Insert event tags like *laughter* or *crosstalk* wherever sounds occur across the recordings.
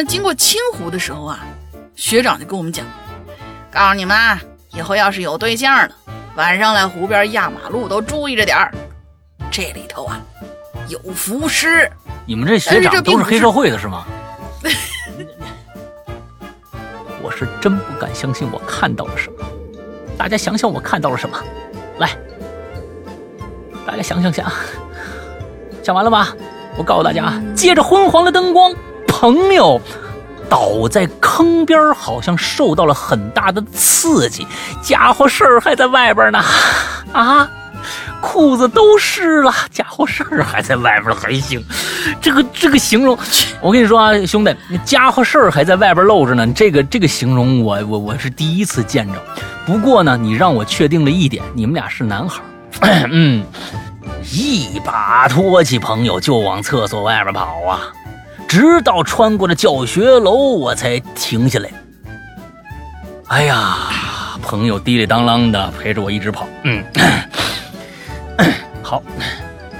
正经过清湖的时候啊，学长就跟我们讲，告诉你们啊，以后要是有对象了，晚上来湖边压马路都注意着点儿，这里头啊有浮尸。你们这学长都是黑社会的是吗？*laughs* 我是真不敢相信我看到了什么。大家想想我看到了什么？来，大家想想想，想完了吧？我告诉大家啊，借着昏黄的灯光，朋友倒在坑边，好像受到了很大的刺激，家伙事儿还在外边呢，啊！裤子都湿了，家伙事儿还在外边还行，这个这个形容，我跟你说啊，兄弟，家伙事儿还在外边露着呢，这个这个形容我我我是第一次见着。不过呢，你让我确定了一点，你们俩是男孩。*clears throat* 嗯，一把拖起朋友就往厕所外边跑啊，直到穿过了教学楼，我才停下来。哎呀，朋友滴里当啷的陪着我一直跑。嗯。*coughs* 好，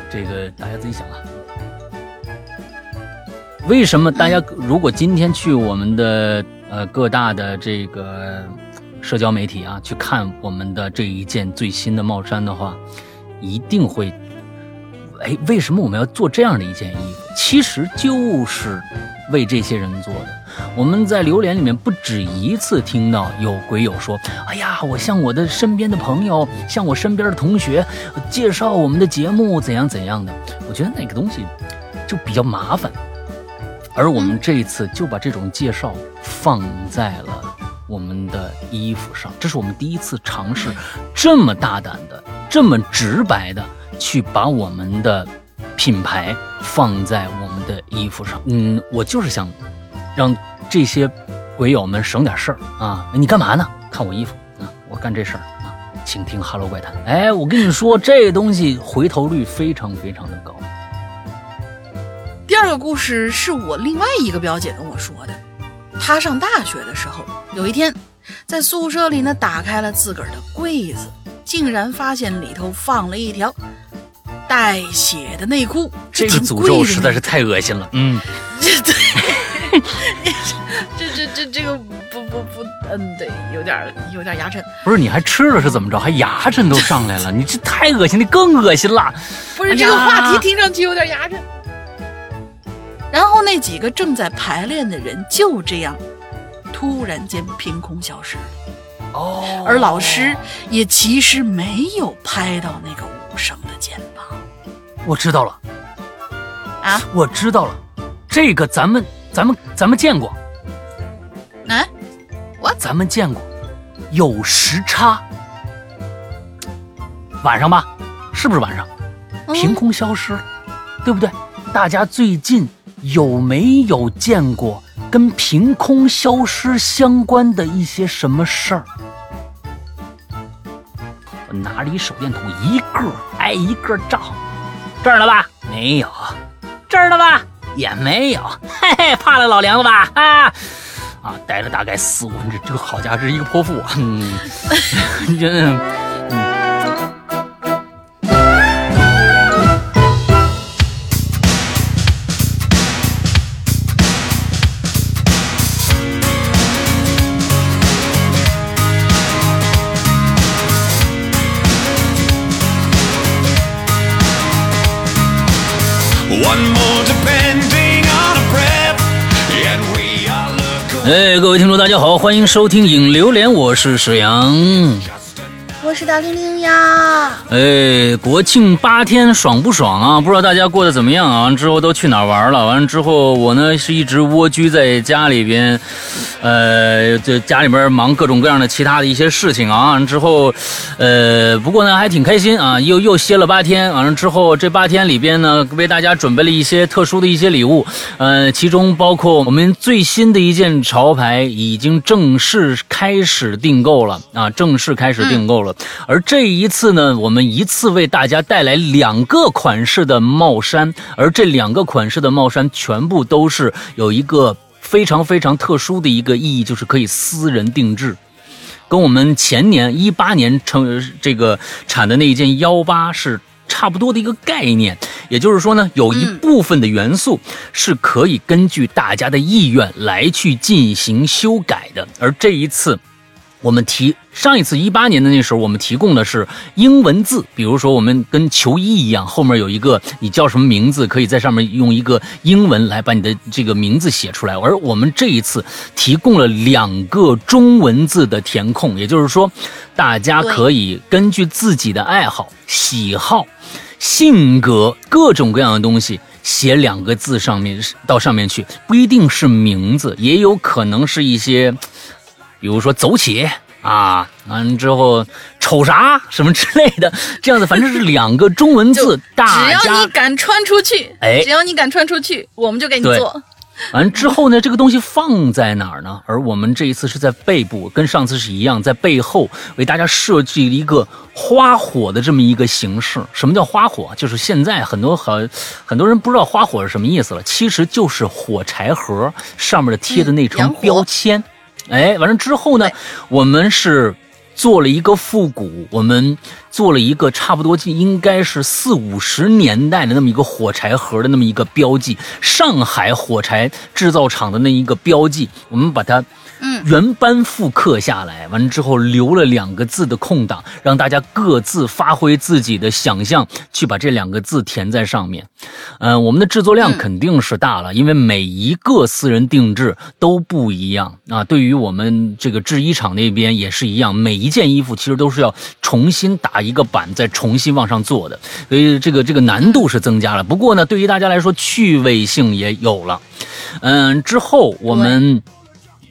这个大家自己想啊。为什么大家如果今天去我们的呃各大的这个社交媒体啊去看我们的这一件最新的帽衫的话，一定会哎，为什么我们要做这样的一件衣服？其实就是为这些人做的。我们在榴莲里面不止一次听到有鬼友说：“哎呀，我向我的身边的朋友，向我身边的同学介绍我们的节目怎样怎样的。”我觉得那个东西就比较麻烦，而我们这一次就把这种介绍放在了我们的衣服上，这是我们第一次尝试这么大胆的、这么直白的去把我们的品牌放在我们的衣服上。嗯，我就是想。让这些鬼友们省点事儿啊！你干嘛呢？看我衣服啊！我干这事儿啊！请听《哈喽怪谈》。哎，我跟你说，这东西回头率非常非常的高。第二个故事是我另外一个表姐跟我说的。她上大学的时候，有一天在宿舍里呢，打开了自个儿的柜子，竟然发现里头放了一条带血的内裤。这个诅咒实在是太恶心了。嗯，*laughs* 对。这这这这个不不不，嗯，对，有点有点牙碜。不是，你还吃了是怎么着？还牙碜都上来了？你这太恶心，你更恶心了。不是这个话题听上去有点牙碜。然后那几个正在排练的人就这样突然间凭空消失了。哦。而老师也其实没有拍到那个无声的肩膀。我知道了。啊？我知道了。这个咱们。咱们咱们见过，啊，我咱们见过，有时差，晚上吧，是不是晚上？凭空消失，对不对？大家最近有没有见过跟凭空消失相关的一些什么事儿？我拿着一手电筒，一个挨一个照，这儿了吧？没有，这儿了吧？也没有，嘿嘿，怕了老梁了吧？啊啊，待了大概四五分钟，这个好家伙，是一个泼妇，嗯，真。*laughs* 哎，各位听众，大家好，欢迎收听《影流连》，我是沈阳。我是大玲玲呀！哎，国庆八天爽不爽啊？不知道大家过得怎么样啊？完之后都去哪玩了？完之后，我呢是一直蜗居在家里边，呃，这家里边忙各种各样的其他的一些事情啊。完之后，呃，不过呢还挺开心啊，又又歇了八天。完了之后，这八天里边呢，为大家准备了一些特殊的一些礼物，呃，其中包括我们最新的一件潮牌已经正式开始订购了啊，正式开始订购了。而这一次呢，我们一次为大家带来两个款式的帽衫，而这两个款式的帽衫全部都是有一个非常非常特殊的一个意义，就是可以私人定制，跟我们前年一八年成这个产的那一件幺八是差不多的一个概念。也就是说呢，有一部分的元素是可以根据大家的意愿来去进行修改的。而这一次，我们提上一次一八年的那时候，我们提供的是英文字，比如说我们跟球衣一样，后面有一个你叫什么名字，可以在上面用一个英文来把你的这个名字写出来。而我们这一次提供了两个中文字的填空，也就是说，大家可以根据自己的爱好、喜好。性格各种各样的东西写两个字上面到上面去，不一定是名字，也有可能是一些，比如说走起啊，完之后瞅啥什么之类的，这样子反正是两个中文字，大家只要你敢穿出去，哎，只要你敢穿出去，我们就给你做。完之后呢，这个东西放在哪儿呢？而我们这一次是在背部，跟上次是一样，在背后为大家设计了一个花火的这么一个形式。什么叫花火？就是现在很多很很多人不知道花火是什么意思了，其实就是火柴盒上面的贴的那层标签。哎，完了之后呢，我们是。做了一个复古，我们做了一个差不多应该是四五十年代的那么一个火柴盒的那么一个标记，上海火柴制造厂的那一个标记，我们把它。嗯，原班复刻下来，完了之后留了两个字的空档，让大家各自发挥自己的想象，去把这两个字填在上面。嗯，我们的制作量肯定是大了，因为每一个私人定制都不一样啊。对于我们这个制衣厂那边也是一样，每一件衣服其实都是要重新打一个版，再重新往上做的，所以这个这个难度是增加了。不过呢，对于大家来说，趣味性也有了。嗯，之后我们。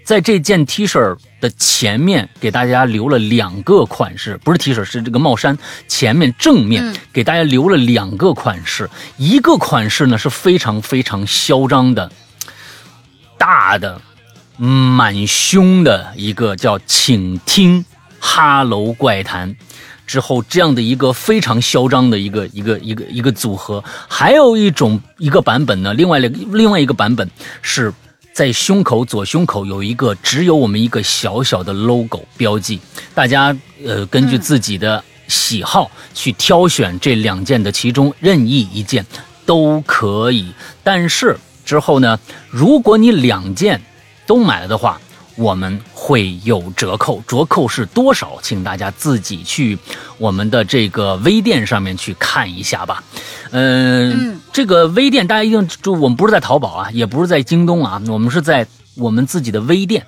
在这件 T 恤的前面给大家留了两个款式，不是 T 恤，是这个帽衫前面正面给大家留了两个款式。一个款式呢是非常非常嚣张的，大的满胸的一个叫“请听哈喽怪谈”之后这样的一个非常嚣张的一个一个一个一个组合。还有一种一个版本呢，另外两另外一个版本是。在胸口左胸口有一个只有我们一个小小的 logo 标记，大家呃根据自己的喜好去挑选这两件的其中任意一件都可以。但是之后呢，如果你两件都买了的话，我们会有折扣，折扣是多少？请大家自己去我们的这个微店上面去看一下吧。嗯，这个微店大家一定就我们不是在淘宝啊，也不是在京东啊，我们是在我们自己的微店。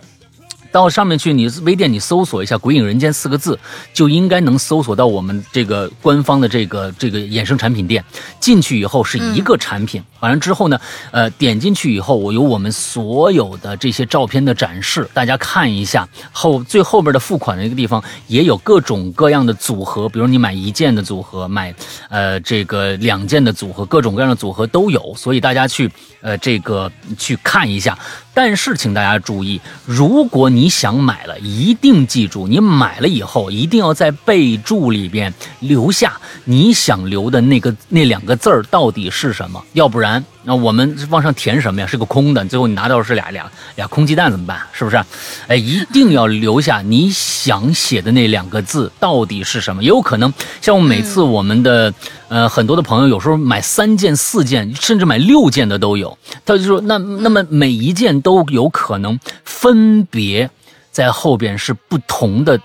到上面去，你微店你搜索一下“鬼影人间”四个字，就应该能搜索到我们这个官方的这个这个衍生产品店。进去以后是一个产品，完了之后呢，呃，点进去以后，我有我们所有的这些照片的展示，大家看一下。后最后边的付款的一个地方也有各种各样的组合，比如你买一件的组合，买呃这个两件的组合，各种各样的组合都有，所以大家去呃这个去看一下。但是请大家注意，如果你想买了，一定记住，你买了以后一定要在备注里边留下你想留的那个那两个字儿到底是什么，要不然那我们往上填什么呀？是个空的，最后你拿到是俩俩俩空鸡蛋怎么办？是不是？哎，一定要留下你想写的那两个字到底是什么？也有可能像我每次我们的呃很多的朋友有时候买三件、四件，甚至买六件的都有，他就说那那么每一件。都有可能分别在后边是不同的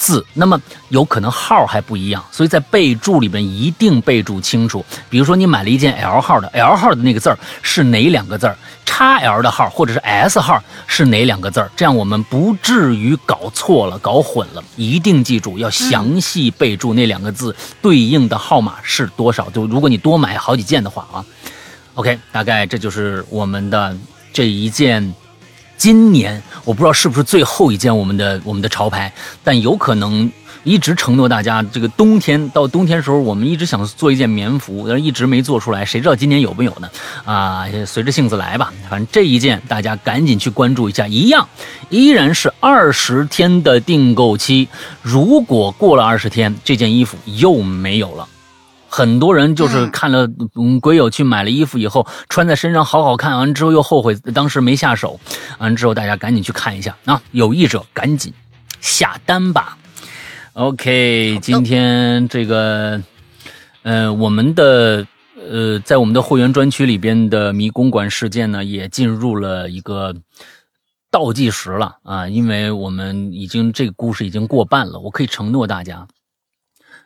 字，那么有可能号还不一样，所以在备注里边一定备注清楚。比如说你买了一件 L 号的，L 号的那个字儿是哪两个字儿？XL 的号或者是 S 号是哪两个字儿？这样我们不至于搞错了、搞混了。一定记住要详细备注那两个字对应的号码是多少。就如果你多买好几件的话啊，OK，大概这就是我们的。这一件，今年我不知道是不是最后一件我们的我们的潮牌，但有可能一直承诺大家，这个冬天到冬天时候，我们一直想做一件棉服，但是一直没做出来，谁知道今年有没有呢？啊，随着性子来吧。反正这一件大家赶紧去关注一下，一样依然是二十天的订购期，如果过了二十天，这件衣服又没有了。很多人就是看了嗯鬼友去买了衣服以后穿在身上好好看，完之后又后悔当时没下手，完之后大家赶紧去看一下啊，有意者赶紧下单吧。OK，今天这个呃，我们的呃，在我们的会员专区里边的迷宫馆事件呢，也进入了一个倒计时了啊，因为我们已经这个故事已经过半了。我可以承诺大家，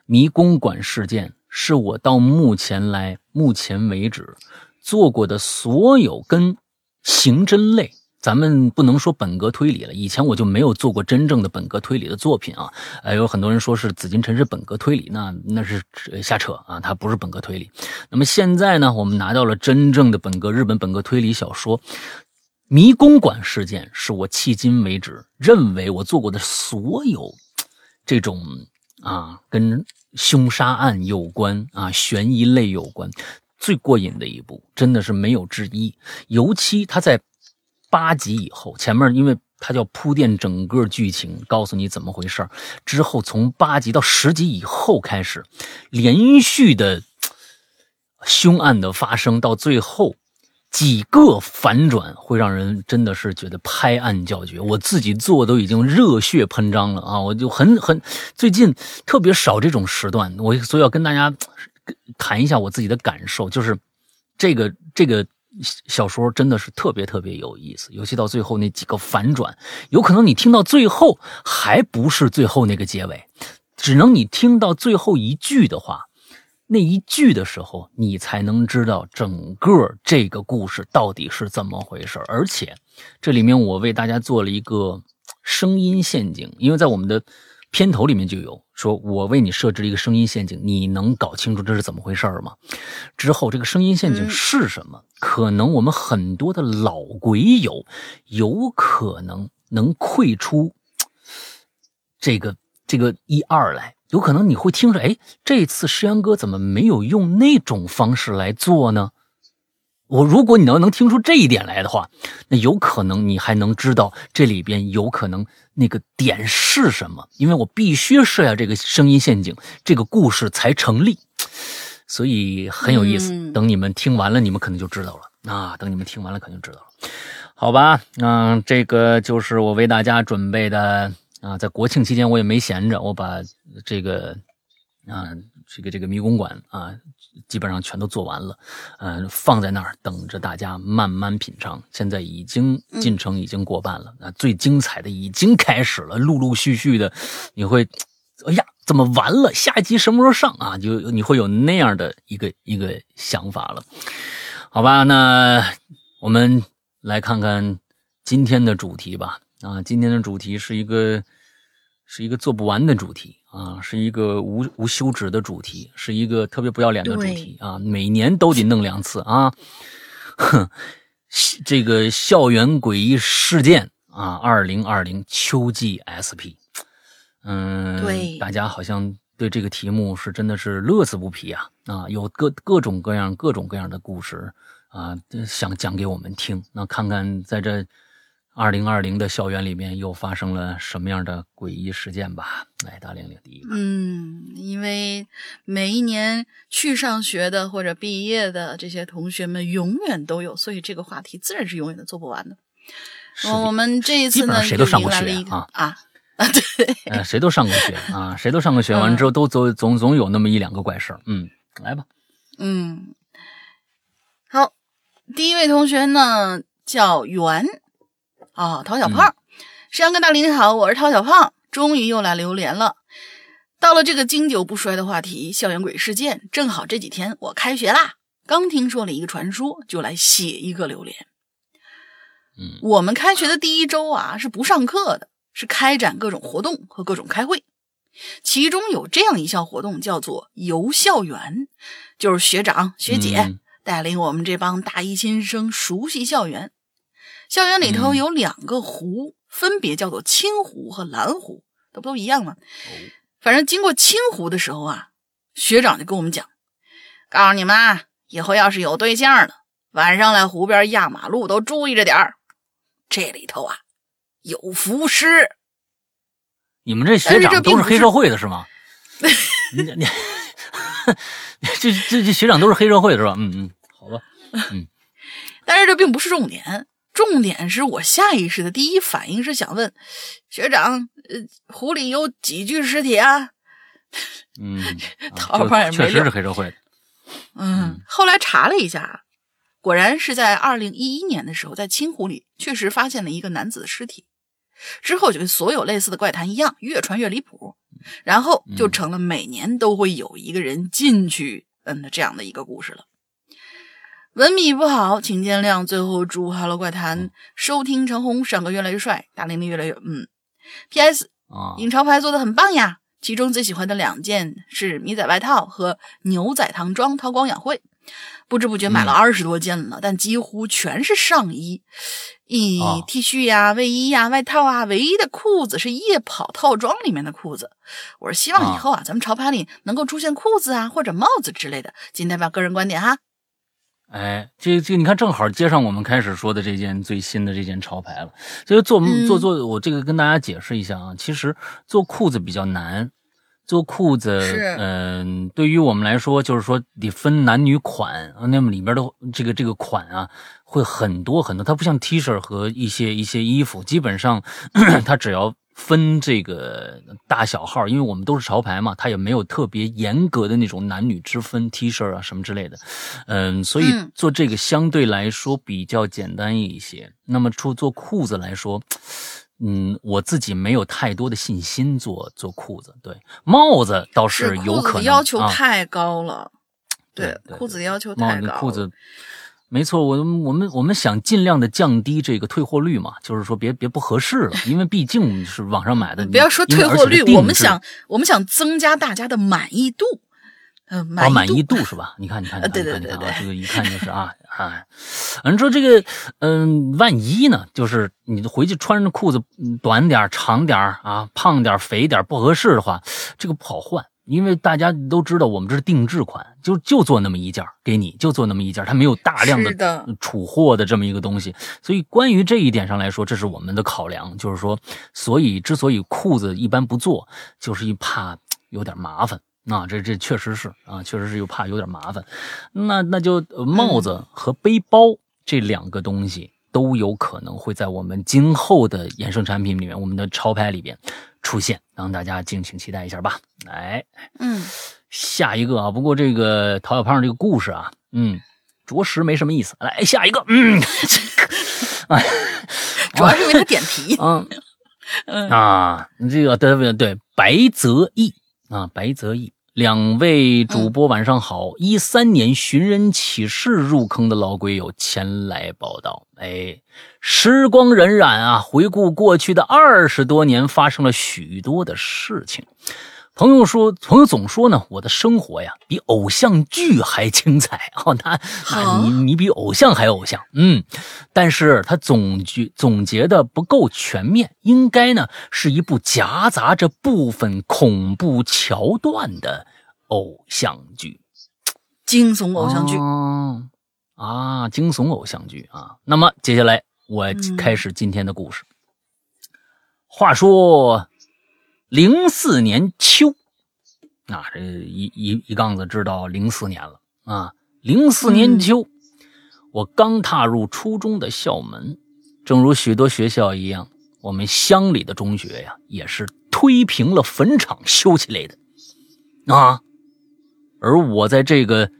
迷宫馆事件是我到目前来目前为止做过的所有跟刑侦类。咱们不能说本格推理了，以前我就没有做过真正的本格推理的作品啊。呃，有很多人说是紫禁城是本格推理，那那是瞎扯啊，它不是本格推理。那么现在呢，我们拿到了真正的本格日本本格推理小说《迷宫馆事件》，是我迄今为止认为我做过的所有这种啊跟凶杀案有关啊悬疑类有关最过瘾的一部，真的是没有之一。尤其他在。八集以后，前面因为他叫铺垫整个剧情，告诉你怎么回事之后从八集到十集以后开始，连续的凶案的发生，到最后几个反转，会让人真的是觉得拍案叫绝。我自己做都已经热血喷张了啊！我就很很最近特别少这种时段，我所以要跟大家谈一下我自己的感受，就是这个这个。小说真的是特别特别有意思，尤其到最后那几个反转，有可能你听到最后还不是最后那个结尾，只能你听到最后一句的话，那一句的时候，你才能知道整个这个故事到底是怎么回事。而且这里面我为大家做了一个声音陷阱，因为在我们的。片头里面就有说，我为你设置了一个声音陷阱，你能搞清楚这是怎么回事吗？之后这个声音陷阱是什么？可能我们很多的老鬼友有可能能窥出这个这个一二来，有可能你会听着，哎，这次诗阳哥怎么没有用那种方式来做呢？我如果你要能听出这一点来的话，那有可能你还能知道这里边有可能那个点是什么，因为我必须设下这个声音陷阱，这个故事才成立，所以很有意思。等你们听完了，你们可能就知道了啊！等你们听完了，肯定知道了，好吧？嗯，这个就是我为大家准备的啊，在国庆期间我也没闲着，我把这个啊，这个这个迷宫馆啊。基本上全都做完了，嗯，放在那儿等着大家慢慢品尝。现在已经进程已经过半了，那最精彩的已经开始了，陆陆续续的，你会，哎呀，怎么完了？下一集什么时候上啊？就你会有那样的一个一个想法了，好吧？那我们来看看今天的主题吧。啊，今天的主题是一个是一个做不完的主题。啊，是一个无无休止的主题，是一个特别不要脸的主题啊！每年都得弄两次啊！哼，这个校园诡异事件啊，二零二零秋季 SP，嗯，对，大家好像对这个题目是真的是乐此不疲啊！啊，有各各种各样各种各样的故事啊，想讲给我们听。那看看在这。二零二零的校园里面又发生了什么样的诡异事件吧？来，大玲玲第一个。嗯，因为每一年去上学的或者毕业的这些同学们永远都有，所以这个话题自然是永远都做不完的。我们这一次呢，谁都上过学啊啊啊！*laughs* 对，谁都上过学啊，谁都上过学，完之后都总总总有那么一两个怪事儿。嗯，来吧。嗯，好，第一位同学呢叫袁。啊，陶小胖，山哥大林你好，我是陶小胖，终于又来榴莲了。到了这个经久不衰的话题，校园鬼事件，正好这几天我开学啦，刚听说了一个传说，就来写一个榴莲。嗯，我们开学的第一周啊，是不上课的，是开展各种活动和各种开会，其中有这样一项活动叫做游校园，就是学长学姐带领我们这帮大一新生熟悉校园。校园里头有两个湖，分别叫做青湖和蓝湖，都不都一样吗？反正经过青湖的时候啊，学长就跟我们讲，告诉你们啊，以后要是有对象的，晚上来湖边压马路都注意着点儿，这里头啊有浮尸。你们这学长都是黑社会的是吗？你你这这这学长都是黑社会的是吧？嗯嗯，好吧，嗯，*laughs* 但是这并不是重点。重点是我下意识的第一反应是想问学长，呃，湖里有几具尸体啊？嗯，*laughs* 桃花也没确实是黑社会。嗯，后来查了一下，果然是在二零一一年的时候，在青湖里确实发现了一个男子的尸体。之后就跟所有类似的怪谈一样，越传越离谱，然后就成了每年都会有一个人进去嗯的这样的一个故事了。文笔不好，请见谅。最后祝《Hello 怪谈》收听长虹，上个越来越帅，大玲玲越来越嗯。P.S. 啊，影潮牌做的很棒呀，其中最喜欢的两件是迷仔外套和牛仔唐装韬光养晦。不知不觉买了二十多件了，但几乎全是上衣，咦，T 恤呀、卫衣呀、外套啊，唯一的裤子是夜跑套装里面的裤子。我是希望以后啊，咱们潮牌里能够出现裤子啊或者帽子之类的，仅代表个人观点哈。哎，这这你看，正好接上我们开始说的这件最新的这件潮牌了。所以做做做，我这个跟大家解释一下啊，其实做裤子比较难。做裤子，嗯，对于我们来说，就是说得分男女款啊，那么里边的这个这个款啊，会很多很多。它不像 T 恤和一些一些衣服，基本上 *clears throat* 它只要分这个大小号，因为我们都是潮牌嘛，它也没有特别严格的那种男女之分，T 恤啊什么之类的，嗯，所以做这个相对来说比较简单一些。那么出做裤子来说。嗯，我自己没有太多的信心做做裤子，对帽子倒是有可能。要求太高了，对裤子要求太高。裤子，没错，我我们我们想尽量的降低这个退货率嘛，就是说别别不合适了，因为毕竟是网上买的。不要说退货率，我们想我们想增加大家的满意度。嗯，满意 *laughs* 度是吧？你看，你看，你看，对对对对，这个一看就是啊啊。你说这个，嗯，万一呢？就是你回去穿着裤子短点、长点啊，胖点、肥点不合适的话，这个不好换，因为大家都知道我们这是定制款，就就做那么一件给你，就做那么一件，它没有大量的储货的这么一个东西。所以关于这一点上来说，这是我们的考量，就是说，所以之所以裤子一般不做，就是一怕有点麻烦。那这这确实是啊，确实是又怕有点麻烦，那那就帽子和背包这两个东西都有可能会在我们今后的衍生产品里面，我们的潮牌里边出现，让大家敬请期待一下吧。来，嗯，下一个啊，不过这个陶小胖这个故事啊，嗯，着实没什么意思。来下一个，嗯，*laughs* 哎，*laughs* 主要是因为他点题，*laughs* 嗯啊，这个对对对，白泽义啊，白泽义。两位主播晚上好！一三年寻人启事入坑的老鬼友前来报道。哎，时光荏苒啊，回顾过去的二十多年，发生了许多的事情。朋友说，朋友总说呢，我的生活呀比偶像剧还精彩哦。*laughs* 那那你你比偶像还偶像，嗯。但是他总结总结的不够全面，应该呢是一部夹杂着部分恐怖桥段的偶像剧，惊悚偶像剧啊，惊悚偶像剧啊。那么接下来我开始今天的故事。话说。零四年秋，啊，这一一一杠子知道零四年了啊。零四年秋，我刚踏入初中的校门，正如许多学校一样，我们乡里的中学呀，也是推平了坟场修起来的啊。而我在这个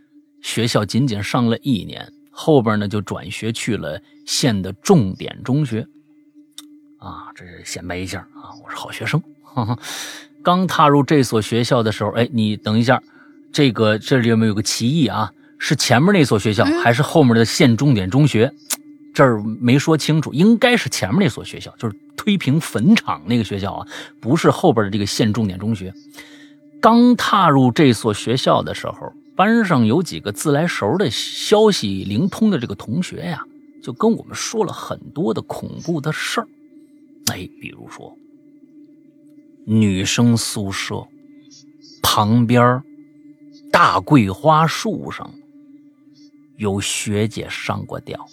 学校仅仅上了一年，后边呢就转学去了县的重点中学啊。这是显摆一下啊，我是好学生。*laughs* 刚踏入这所学校的时候，哎，你等一下，这个这里有没有个歧义啊？是前面那所学校，还是后面的县重点中学？这儿没说清楚，应该是前面那所学校，就是推平坟场那个学校啊，不是后边的这个县重点中学。刚踏入这所学校的时候，班上有几个自来熟的消息灵通的这个同学呀，就跟我们说了很多的恐怖的事儿。哎，比如说。女生宿舍旁边大桂花树上有学姐上过吊。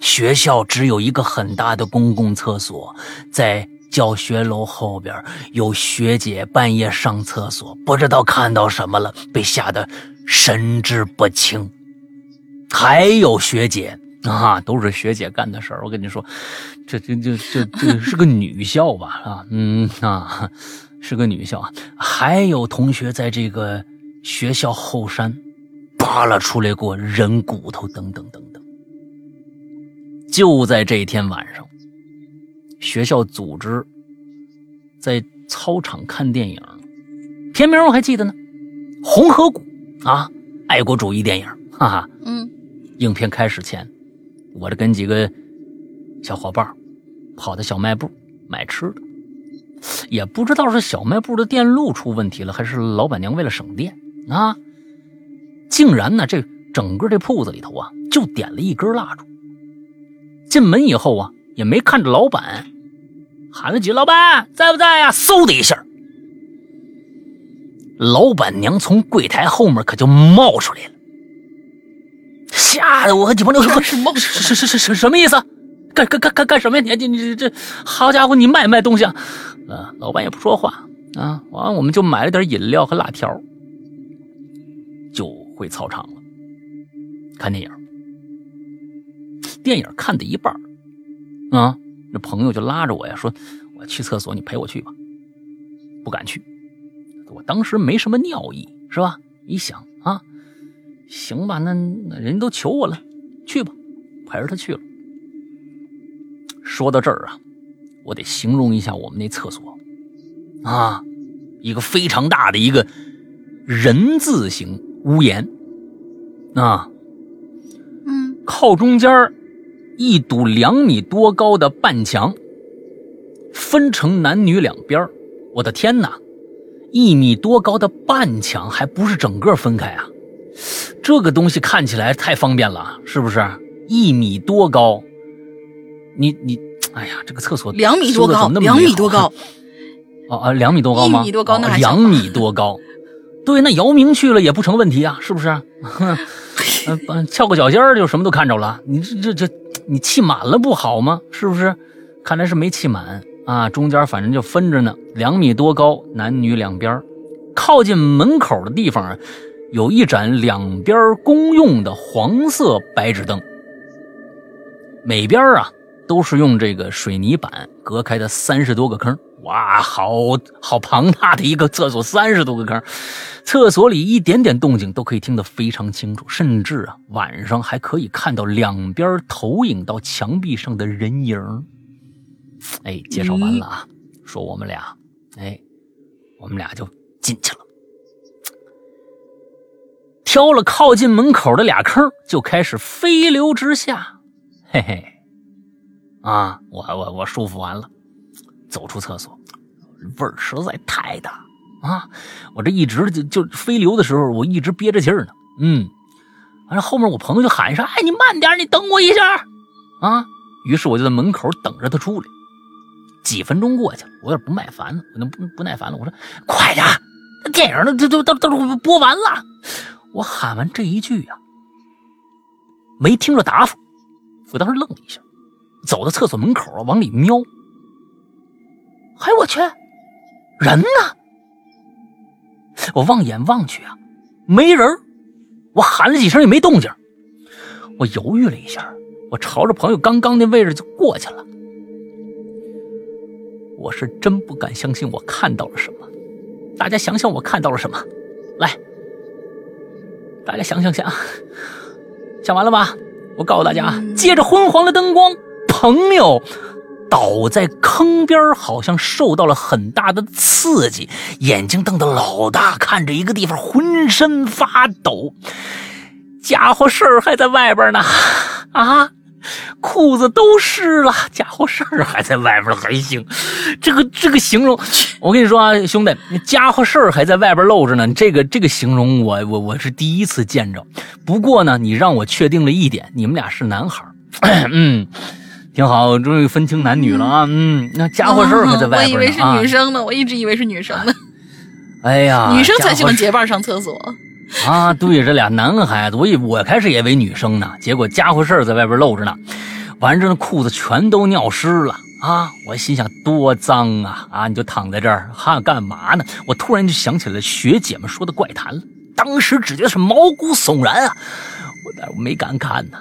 学校只有一个很大的公共厕所，在教学楼后边有学姐半夜上厕所，不知道看到什么了，被吓得神志不清。还有学姐 *laughs* 啊，都是学姐干的事儿。我跟你说，这这这这这是个女校吧？啊，嗯啊，是个女校啊。还有同学在这个学校后山扒拉出来过人骨头，等等等等。就在这一天晚上，学校组织在操场看电影，片名我还记得呢，《红河谷》啊，爱国主义电影，哈哈。嗯，影片开始前。我这跟几个小伙伴跑到小卖部买吃的，也不知道是小卖部的电路出问题了，还是老板娘为了省电啊，竟然呢，这整个这铺子里头啊，就点了一根蜡烛。进门以后啊，也没看着老板，喊了句“老板在不在呀”，嗖的一下，老板娘从柜台后面可就冒出来了。吓得我和几朋友说：“是冒是是是什什么意思？干干干干干什么呀？你你你这好家伙，你卖卖东西啊？啊，老板也不说话啊。完了，我们就买了点饮料和辣条，就回操场了，看电影。电影看的一半啊，那朋友就拉着我呀，说我去厕所，你陪我去吧。不敢去，我当时没什么尿意，是吧？一想啊。”行吧，那那人都求我了，去吧，陪着他去了。说到这儿啊，我得形容一下我们那厕所啊，一个非常大的一个人字形屋檐啊，嗯，靠中间一堵两米多高的半墙，分成男女两边我的天哪，一米多高的半墙，还不是整个分开啊！这个东西看起来太方便了，是不是？一米多高，你你，哎呀，这个厕所两米多高，两米多高，哦啊，两米多高吗？一米多高那还两米多高，对，那姚明去了也不成问题啊，是不是？嗯，*laughs* 翘个脚尖就什么都看着了。你这这这，你气满了不好吗？是不是？看来是没气满啊，中间反正就分着呢，两米多高，男女两边，靠近门口的地方。有一盏两边公用的黄色白纸灯，每边啊都是用这个水泥板隔开的三十多个坑。哇，好好庞大的一个厕所，三十多个坑，厕所里一点点动静都可以听得非常清楚，甚至啊晚上还可以看到两边投影到墙壁上的人影。哎，介绍完了啊，说我们俩，哎，我们俩就进去了。挑了靠近门口的俩坑，就开始飞流直下。嘿嘿，啊，我我我舒服完了，走出厕所，味儿实在太大啊！我这一直就就飞流的时候，我一直憋着气呢。嗯，完了后面我朋友就喊一声：“哎，你慢点，你等我一下。”啊，于是我就在门口等着他出来。几分钟过去了，我有点不耐烦了，我那不不耐烦了。我说：“快点，电影？都都都都播完了。”我喊完这一句呀，没听着答复，我当时愣了一下，走到厕所门口啊，往里瞄。哎，我去，人呢？我望眼望去啊，没人。我喊了几声也没动静。我犹豫了一下，我朝着朋友刚刚那位置就过去了。我是真不敢相信我看到了什么。大家想想我看到了什么，来。大家想想想，想完了吧？我告诉大家啊，借着昏黄的灯光，朋友倒在坑边，好像受到了很大的刺激，眼睛瞪得老大，看着一个地方，浑身发抖。家伙事儿还在外边呢，啊！裤子都湿了，家伙事儿还在外边还行，这个这个形容，我跟你说啊，兄弟，家伙事儿还在外边露着呢，这个这个形容我我我是第一次见着。不过呢，你让我确定了一点，你们俩是男孩 *clears throat* 嗯，挺好，终于分清男女了啊，嗯，那家伙事儿还在外边呢，我以为是女生呢，我一直以为是女生呢。哎呀，女生才喜欢结伴上厕所。*laughs* 啊，对，这俩男孩子，我以我开始以为女生呢，结果家伙事儿在外边露着呢，完这裤子全都尿湿了啊！我心想多脏啊啊！你就躺在这儿哈干嘛呢？我突然就想起了学姐们说的怪谈了，当时只觉得是毛骨悚然啊！我但我没敢看呢，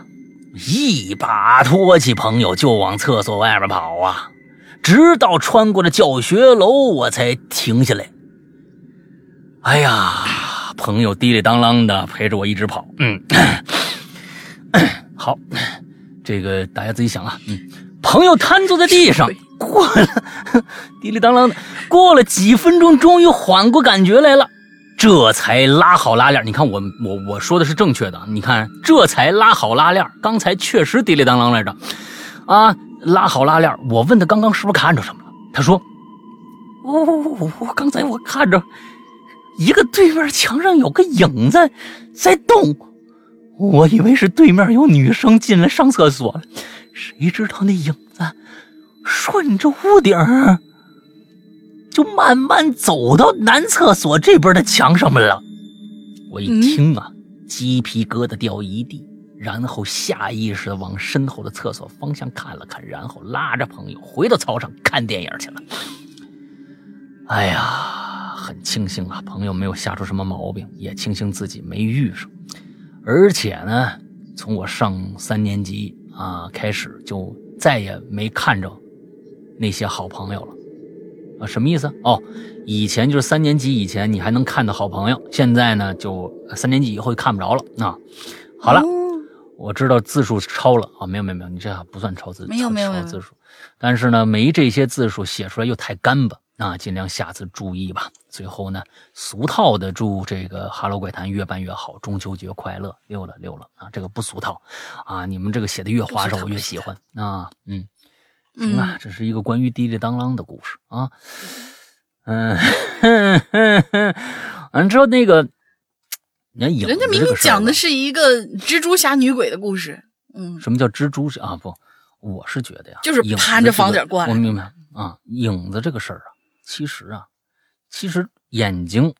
一把拖起朋友就往厕所外边跑啊，直到穿过了教学楼，我才停下来。哎呀，朋友滴里当啷的陪着我一直跑，嗯，*coughs* 好，这个大家自己想啊，嗯，朋友瘫坐在地上，过了 *laughs* 滴里当啷的，过了几分钟，终于缓过感觉来了。这才拉好拉链，你看我我我说的是正确的，你看这才拉好拉链。刚才确实滴里当啷来着，啊，拉好拉链。我问他刚刚是不是看着什么了？他说，我我我我刚才我看着一个对面墙上有个影子在动，我以为是对面有女生进来上厕所，谁知道那影子顺着屋顶。就慢慢走到男厕所这边的墙上面了。我一听啊，鸡皮疙瘩掉一地，然后下意识的往身后的厕所方向看了看，然后拉着朋友回到操场看电影去了。哎呀，很庆幸啊，朋友没有吓出什么毛病，也庆幸自己没遇上。而且呢，从我上三年级啊开始，就再也没看着那些好朋友了。啊什么意思？哦，以前就是三年级以前你还能看到好朋友，现在呢就三年级以后就看不着了啊。好了，我知道字数超了啊，没有没有没有，你这还不算超字，没有没有超字数。但是呢，没这些字数写出来又太干巴啊，尽量下次注意吧。最后呢，俗套的祝这个《哈喽怪谈》越办越好，中秋节快乐，溜了溜了啊，这个不俗套啊，你们这个写的越花哨我越喜欢啊，嗯。行啊，这是一个关于滴滴当啷的故事啊。嗯，完之后那个，人家明明讲的是一个蜘蛛侠女鬼的故事。嗯，什么叫蜘蛛侠啊？不，我是觉得呀，就是攀着房顶过来。我明白啊，影子这个事儿啊，其实啊，其实眼睛，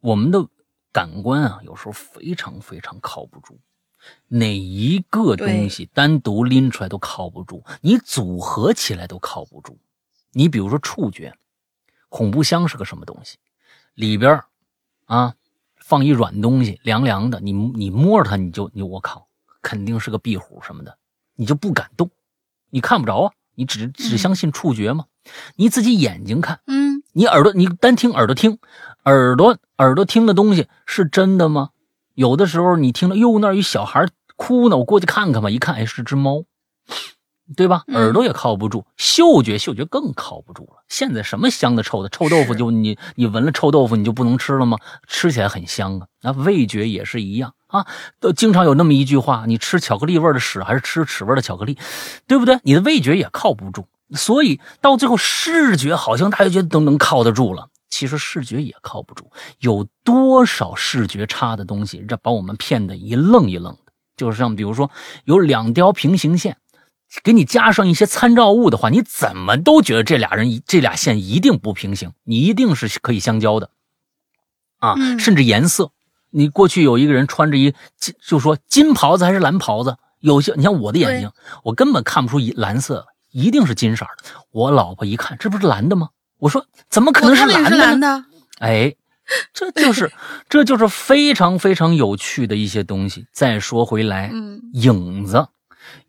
我们的感官啊，有时候非常非常靠不住。哪一个东西单独拎出来都靠不住，你组合起来都靠不住。你比如说触觉，恐怖箱是个什么东西？里边啊放一软东西，凉凉的，你你摸着它，你就你我靠，肯定是个壁虎什么的，你就不敢动，你看不着啊，你只只相信触觉吗？你自己眼睛看，嗯，你耳朵你单听耳朵听，耳朵耳朵听的东西是真的吗？有的时候你听了哟，那儿有小孩哭呢，我过去看看吧。一看，哎，是只猫，对吧？耳朵也靠不住，嗅觉，嗅觉更靠不住了。现在什么香的、臭的，臭豆腐就你你闻了臭豆腐你就不能吃了吗？吃起来很香啊。那味觉也是一样啊，都经常有那么一句话：你吃巧克力味的屎还是吃屎味的巧克力，对不对？你的味觉也靠不住，所以到最后视觉好像大家觉得都能靠得住了。其实视觉也靠不住，有多少视觉差的东西，这把我们骗得一愣一愣的。就是像比如说，有两条平行线，给你加上一些参照物的话，你怎么都觉得这俩人这俩线一定不平行，你一定是可以相交的啊。甚至颜色，你过去有一个人穿着一金，就说金袍子还是蓝袍子，有些你像我的眼睛，我根本看不出一蓝色，一定是金色的。我老婆一看，这不是蓝的吗？我说怎么可能是蓝的？哎，这就是这就是非常非常有趣的一些东西。再说回来，影子，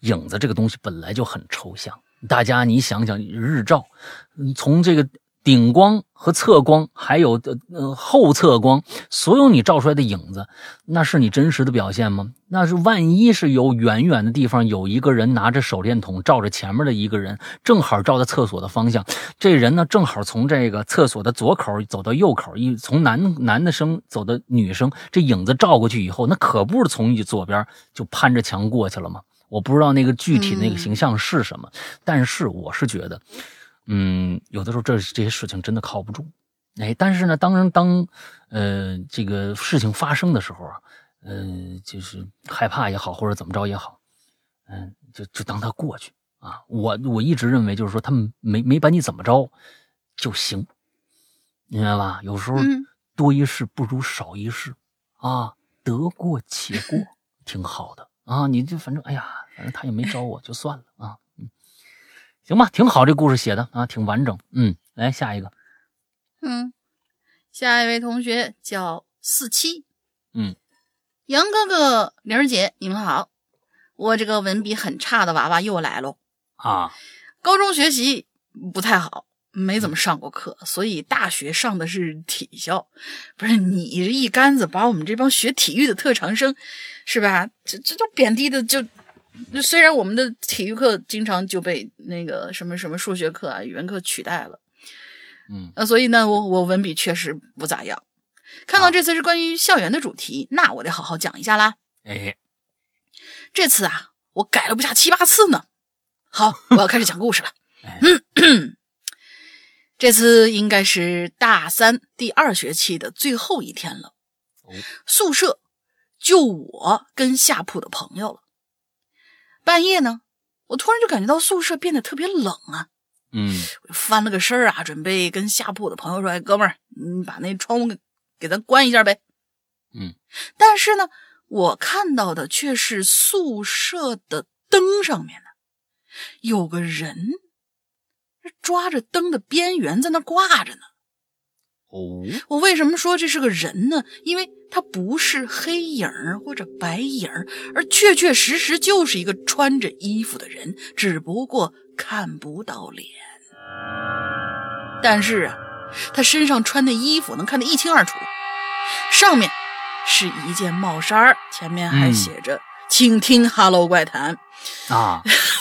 影子这个东西本来就很抽象。大家你想想，日照，从这个。顶光和侧光，还有呃后侧光，所有你照出来的影子，那是你真实的表现吗？那是万一是有远远的地方有一个人拿着手电筒照着前面的一个人，正好照在厕所的方向，这人呢正好从这个厕所的左口走到右口，一从男男的生走到女生，这影子照过去以后，那可不是从你左边就攀着墙过去了吗？我不知道那个具体那个形象是什么，但是我是觉得。嗯，有的时候这这些事情真的靠不住，哎，但是呢，当当，呃，这个事情发生的时候啊，呃，就是害怕也好，或者怎么着也好，嗯，就就当他过去啊。我我一直认为，就是说他们没没把你怎么着就行，明白吧？有时候多一事不如少一事啊，得过且过挺好的啊。你就反正哎呀，反正他也没招我，就算了啊。嗯行吧，挺好，这故事写的啊，挺完整。嗯，来下一个。嗯，下一位同学叫四七。嗯，杨哥哥、玲儿姐，你们好。我这个文笔很差的娃娃又来喽。啊，高中学习不太好，没怎么上过课，所以大学上的是体校。不是你这一竿子把我们这帮学体育的特长生，是吧？这这都贬低的就。虽然我们的体育课经常就被那个什么什么数学课啊、语文课取代了，嗯，呃，所以呢，我我文笔确实不咋样。看到这次是关于校园的主题，那我得好好讲一下啦。哎，这次啊，我改了不下七八次呢。好，我要开始讲故事了。*coughs* 这次应该是大三第二学期的最后一天了。宿舍就我跟下铺的朋友了。半夜呢，我突然就感觉到宿舍变得特别冷啊。嗯，翻了个身啊，准备跟下铺的朋友说：“哎，哥们儿，你把那窗户给给咱关一下呗。”嗯，但是呢，我看到的却是宿舍的灯上面呢，有个人抓着灯的边缘在那挂着呢。哦，我为什么说这是个人呢？因为他不是黑影或者白影而确确实实就是一个穿着衣服的人，只不过看不到脸。但是啊，他身上穿的衣服能看得一清二楚，上面是一件帽衫前面还写着“请听哈喽怪谈”啊，对，*laughs*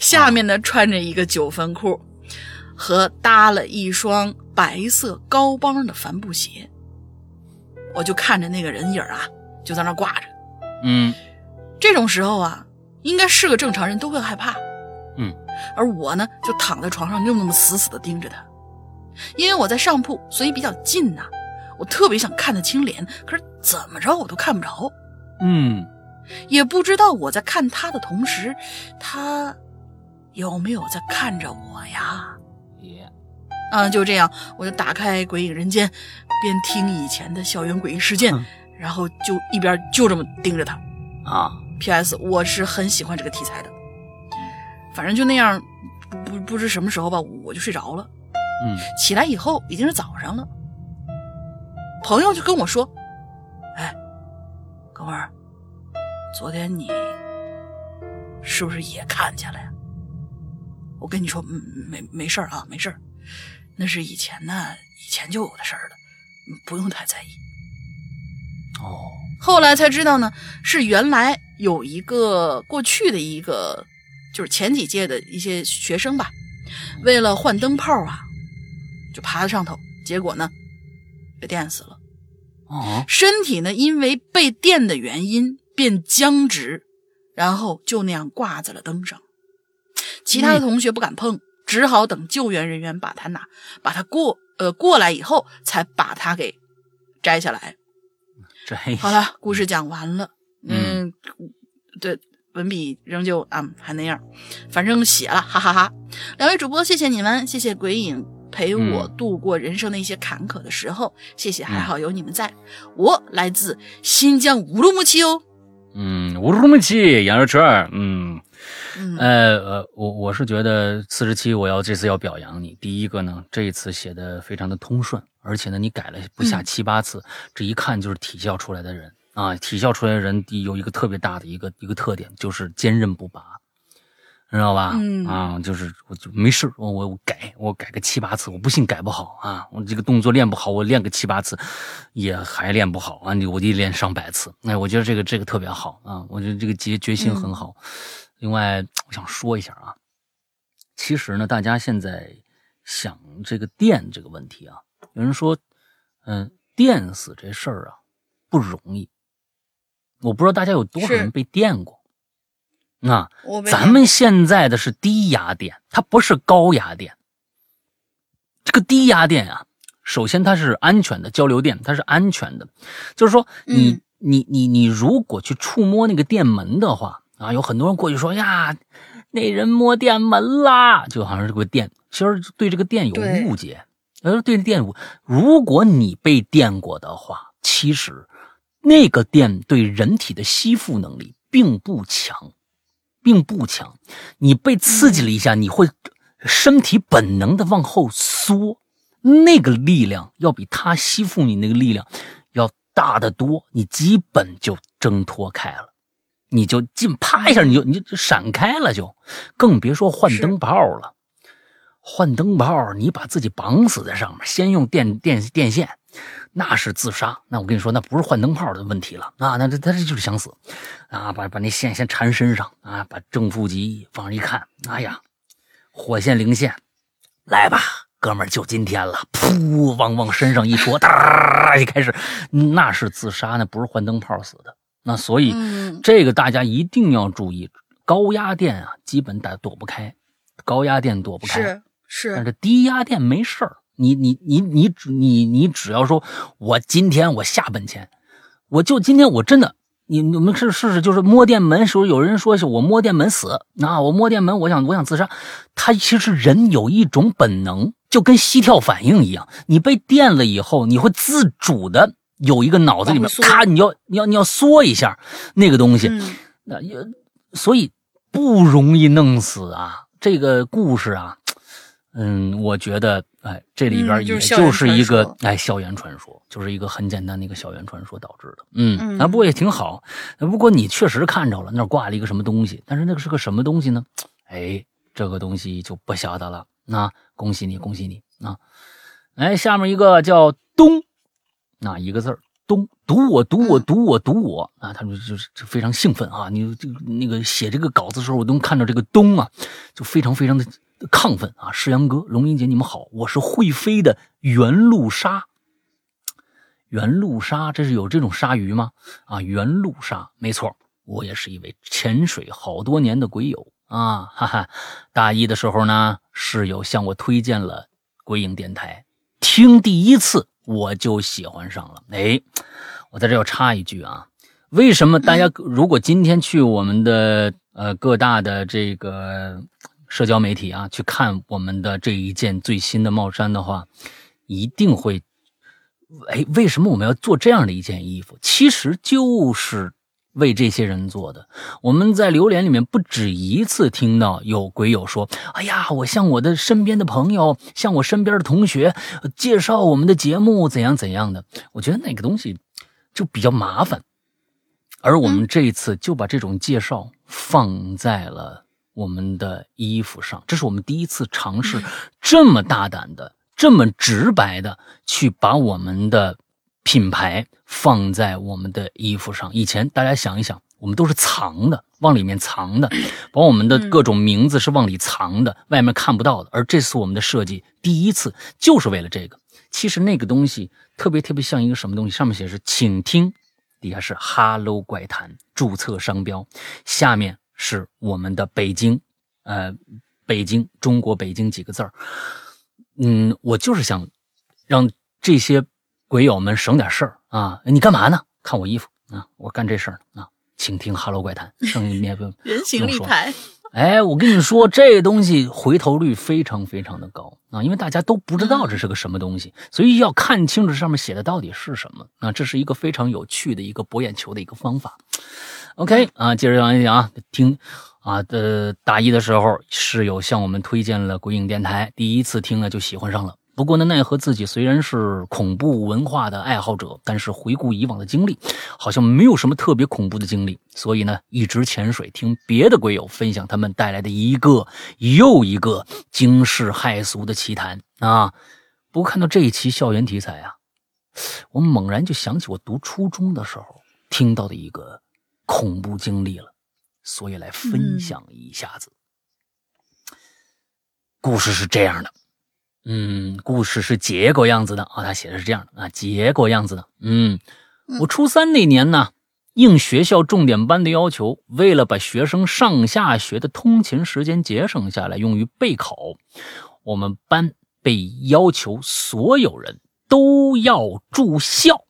下面呢穿着一个九分裤。和搭了一双白色高帮的帆布鞋，我就看着那个人影啊，就在那挂着。嗯，这种时候啊，应该是个正常人都会害怕。嗯，而我呢，就躺在床上，就那么死死的盯着他。因为我在上铺，所以比较近呐，我特别想看得清脸，可是怎么着我都看不着。嗯，也不知道我在看他的同时，他有没有在看着我呀？啊，就这样，我就打开《鬼影人间》，边听以前的校园诡异事件，然后就一边就这么盯着他。啊，P.S. 我是很喜欢这个题材的。反正就那样，不不知什么时候吧，我就睡着了。嗯，起来以后已经是早上了。朋友就跟我说：“哎，哥们儿，昨天你是不是也看见了呀？”我跟你说，没没事啊，没事那是以前呢，以前就有的事儿了，不用太在意。哦，后来才知道呢，是原来有一个过去的一个，就是前几届的一些学生吧，为了换灯泡啊，就爬在上头，结果呢，被电死了。哦，身体呢，因为被电的原因变僵直，然后就那样挂在了灯上，其他的同学不敢碰。只好等救援人员把他拿，把他过呃过来以后，才把他给摘下来。摘好了，故事讲完了。嗯，对，文笔仍旧啊还那样，反正写了，哈哈哈。两位主播，谢谢你们，谢谢鬼影陪我度过人生的一些坎坷的时候，谢谢，还好有你们在。我来自新疆乌鲁木齐哦。嗯，乌鲁木齐羊肉串嗯。呃呃，我我是觉得四十七，我要这次要表扬你。第一个呢，这一次写的非常的通顺，而且呢，你改了不下七八次，这一看就是体校出来的人啊。体校出来的人有一个特别大的一个一个特点，就是坚韧不拔，知道吧？嗯啊，就是我就没事，我我改我改个七八次，我不信改不好啊。我这个动作练不好，我练个七八次也还练不好啊。你我得练上百次，哎，我觉得这个这个特别好啊。我觉得这个决决心很好。另外，我想说一下啊，其实呢，大家现在想这个电这个问题啊，有人说，嗯，电死这事儿啊不容易。我不知道大家有多少人被电过。那咱们现在的是低压电，它不是高压电。这个低压电啊，首先它是安全的交流电，它是安全的，就是说你你你你如果去触摸那个电门的话。啊，有很多人过去说呀，那人摸电门啦，就好像是个电，其实对这个电有误解。呃，对电误，如果你被电过的话，其实那个电对人体的吸附能力并不强，并不强。你被刺激了一下，你会身体本能的往后缩，那个力量要比它吸附你那个力量要大得多，你基本就挣脱开了。你就进，啪一下你就你就闪开了，就更别说换灯泡了。换灯泡，你把自己绑死在上面，先用电电电线，那是自杀。那我跟你说，那不是换灯泡的问题了啊，那这他这就是想死啊！把把那线先缠身上啊，把正负极往上一看，哎呀，火线零线，来吧，哥们儿，就今天了！噗，往往身上一戳，哒，一开始那是自杀，那不是换灯泡死的。那所以这个大家一定要注意，高压电啊，基本打躲不开，高压电躲不开。是。是，但是低压电没事儿，你你你你只你你只要说，我今天我下本钱，我就今天我真的，你你们试试试，就是摸电门时候有人说是我摸电门死，那我摸电门，我想我想自杀，他其实人有一种本能，就跟膝跳反应一样，你被电了以后，你会自主的有一个脑子里面咔，你要你要你要缩一下那个东西，那也所以不容易弄死啊，这个故事啊。嗯，我觉得，哎，这里边也就是一个哎校园传说，就是一个很简单的一个校园传说导致的。嗯，啊，不过也挺好。不过你确实看着了，那挂了一个什么东西，但是那个是个什么东西呢？哎，这个东西就不晓得了。那恭喜你，恭喜你啊！哎，下面一个叫东，那一个字儿东，读我，读我，读我，读我啊！他们就是非常兴奋啊！你这个那个写这个稿子的时候，我都能看到这个东啊，就非常非常的。亢奋啊！世阳哥、龙英姐，你们好，我是会飞的原路鲨。原路鲨，这是有这种鲨鱼吗？啊，原路鲨，没错，我也是一位潜水好多年的鬼友啊！哈哈，大一的时候呢，室友向我推荐了鬼影电台，听第一次我就喜欢上了。哎，我在这要插一句啊，为什么大家如果今天去我们的呃各大的这个。社交媒体啊，去看我们的这一件最新的帽衫的话，一定会，哎，为什么我们要做这样的一件衣服？其实就是为这些人做的。我们在榴莲里面不止一次听到有鬼友说：“哎呀，我向我的身边的朋友，向我身边的同学介绍我们的节目，怎样怎样的。”我觉得那个东西就比较麻烦，而我们这一次就把这种介绍放在了。我们的衣服上，这是我们第一次尝试这么大胆的、这么直白的去把我们的品牌放在我们的衣服上。以前大家想一想，我们都是藏的，往里面藏的，把我们的各种名字是往里藏的，外面看不到的。而这次我们的设计第一次就是为了这个。其实那个东西特别特别像一个什么东西，上面写是“请听”，底下是 “Hello 怪谈”注册商标，下面。是我们的北京，呃，北京，中国北京几个字儿。嗯，我就是想让这些鬼友们省点事儿啊！你干嘛呢？看我衣服啊！我干这事儿呢啊！请听《哈喽怪谈》，剩下面不 *laughs* 人形立牌。哎，我跟你说，这东西回头率非常非常的高啊，因为大家都不知道这是个什么东西，所以要看清楚上面写的到底是什么啊。这是一个非常有趣的一个博眼球的一个方法。OK 啊，接着讲一讲啊，听啊的大一的时候，室友向我们推荐了鬼影电台，第一次听了就喜欢上了。不过呢，奈何自己虽然是恐怖文化的爱好者，但是回顾以往的经历，好像没有什么特别恐怖的经历，所以呢，一直潜水听别的鬼友分享他们带来的一个又一个惊世骇俗的奇谈啊。不过看到这一期校园题材啊，我猛然就想起我读初中的时候听到的一个。恐怖经历了，所以来分享一下子。故事是这样的，嗯，故事是结果样子的啊，他写的是这样的啊，结果样子的，嗯，我初三那年呢，应学校重点班的要求，为了把学生上下学的通勤时间节省下来，用于备考，我们班被要求所有人都要住校，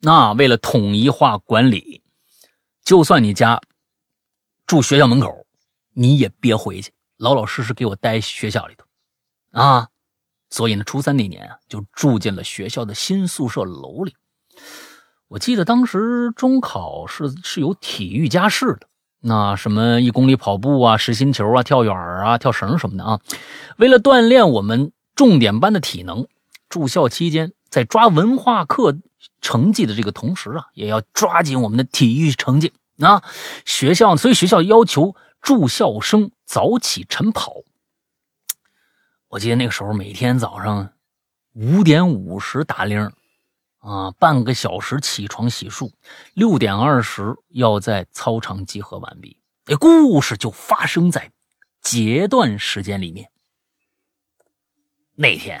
那为了统一化管理。就算你家住学校门口，你也别回去，老老实实给我待学校里头，啊！所以呢，初三那年啊，就住进了学校的新宿舍楼里。我记得当时中考是是有体育加试的，那什么一公里跑步啊、实心球啊、跳远啊、跳绳什么的啊。为了锻炼我们重点班的体能，住校期间在抓文化课。成绩的这个同时啊，也要抓紧我们的体育成绩啊，学校所以学校要求住校生早起晨跑。我记得那个时候每天早上五点五十打铃，啊，半个小时起床洗漱，六点二十要在操场集合完毕。那故事就发生在截段时间里面。那天，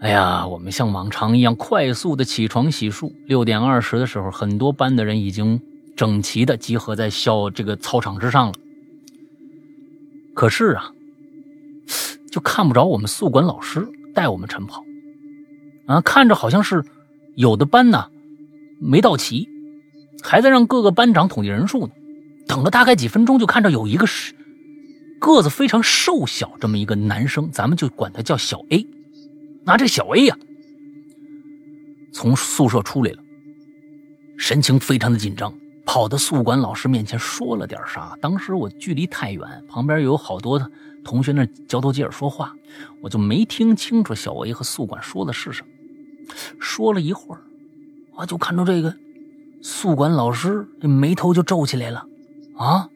哎呀，我们像往常一样快速的起床洗漱。六点二十的时候，很多班的人已经整齐的集合在校这个操场之上了。可是啊，就看不着我们宿管老师带我们晨跑，啊，看着好像是有的班呢没到齐，还在让各个班长统计人数呢。等了大概几分钟，就看到有一个是个子非常瘦小这么一个男生，咱们就管他叫小 A。那这小 A 呀，从宿舍出来了，神情非常的紧张，跑到宿管老师面前说了点啥。当时我距离太远，旁边有好多的同学那交头接耳说话，我就没听清楚小 A 和宿管说的是什么。说了一会儿，我就看到这个宿管老师这眉头就皱起来了。啊，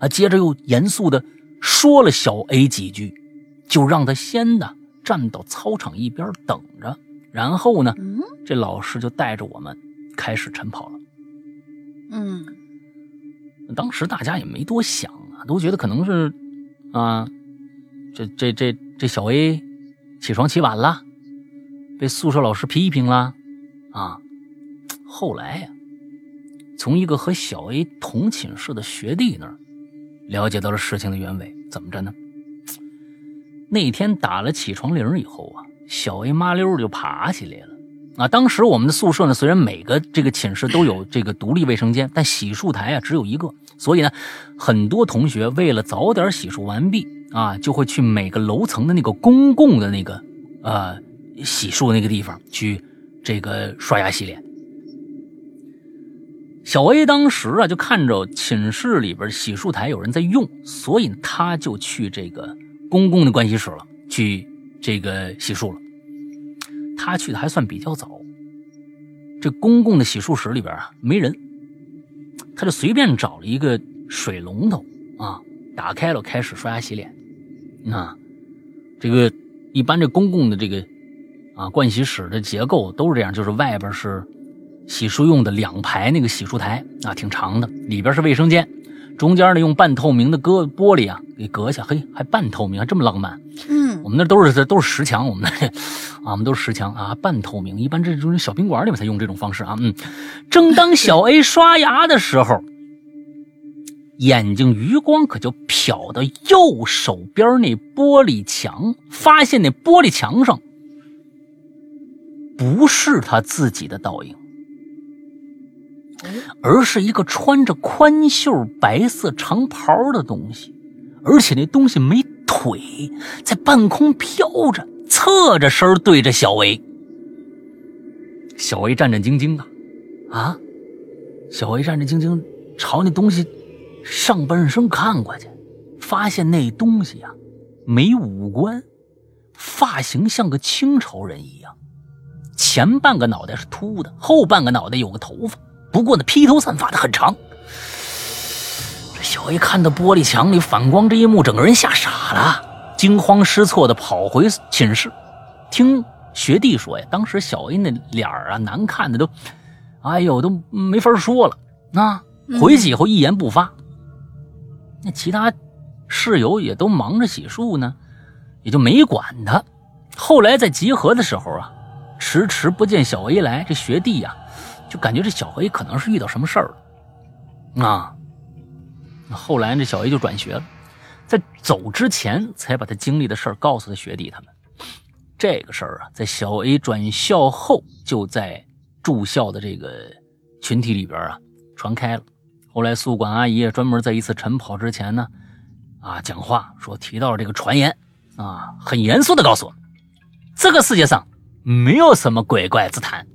啊！接着又严肃的说了小 A 几句，就让他先呢站到操场一边等着。然后呢，这老师就带着我们开始晨跑了。嗯，当时大家也没多想啊，都觉得可能是啊，这这这这小 A 起床起晚了，被宿舍老师批评了啊。后来呀。从一个和小 A 同寝室的学弟那儿了解到了事情的原委，怎么着呢？那天打了起床铃以后啊，小 A 麻溜就爬起来了。啊，当时我们的宿舍呢，虽然每个这个寝室都有这个独立卫生间，但洗漱台啊只有一个，所以呢，很多同学为了早点洗漱完毕啊，就会去每个楼层的那个公共的那个呃洗漱那个地方去这个刷牙洗脸。小 A 当时啊，就看着寝室里边洗漱台有人在用，所以他就去这个公共的盥洗室了，去这个洗漱了。他去的还算比较早，这公共的洗漱室里边啊没人，他就随便找了一个水龙头啊，打开了，开始刷牙洗脸。那这个一般这公共的这个啊盥洗室的结构都是这样，就是外边是。洗漱用的两排那个洗漱台啊，挺长的，里边是卫生间，中间呢用半透明的隔玻璃啊给隔下，嘿，还半透明，还这么浪漫。嗯，我们那都是都是石墙，我们那啊，我们都是石墙啊，半透明，一般这种小宾馆里面才用这种方式啊。嗯，正当小 A 刷牙的时候，眼睛余光可就瞟到右手边那玻璃墙，发现那玻璃墙上不是他自己的倒影。而是一个穿着宽袖白色长袍的东西，而且那东西没腿，在半空飘着，侧着身对着小薇。小薇战战兢兢的，啊，小薇战战兢兢朝那东西上半身看过去，发现那东西啊没五官，发型像个清朝人一样，前半个脑袋是秃的，后半个脑袋有个头发。不过呢，披头散发的很长。这小 A 看到玻璃墙里反光这一幕，整个人吓傻了，惊慌失措的跑回寝室。听学弟说呀，当时小 A 那脸啊，难看的都，哎呦，都没法说了。那回去以后一言不发。那其他室友也都忙着洗漱呢，也就没管他。后来在集合的时候啊，迟迟不见小 A 来，这学弟呀。就感觉这小 A 可能是遇到什么事儿了，啊，后来这小 A 就转学了，在走之前才把他经历的事儿告诉他学弟他们。这个事儿啊，在小 A 转校后就在住校的这个群体里边啊传开了。后来宿管阿姨专门在一次晨跑之前呢，啊讲话说提到了这个传言，啊很严肃的告诉我，这个世界上没有什么鬼怪之谈。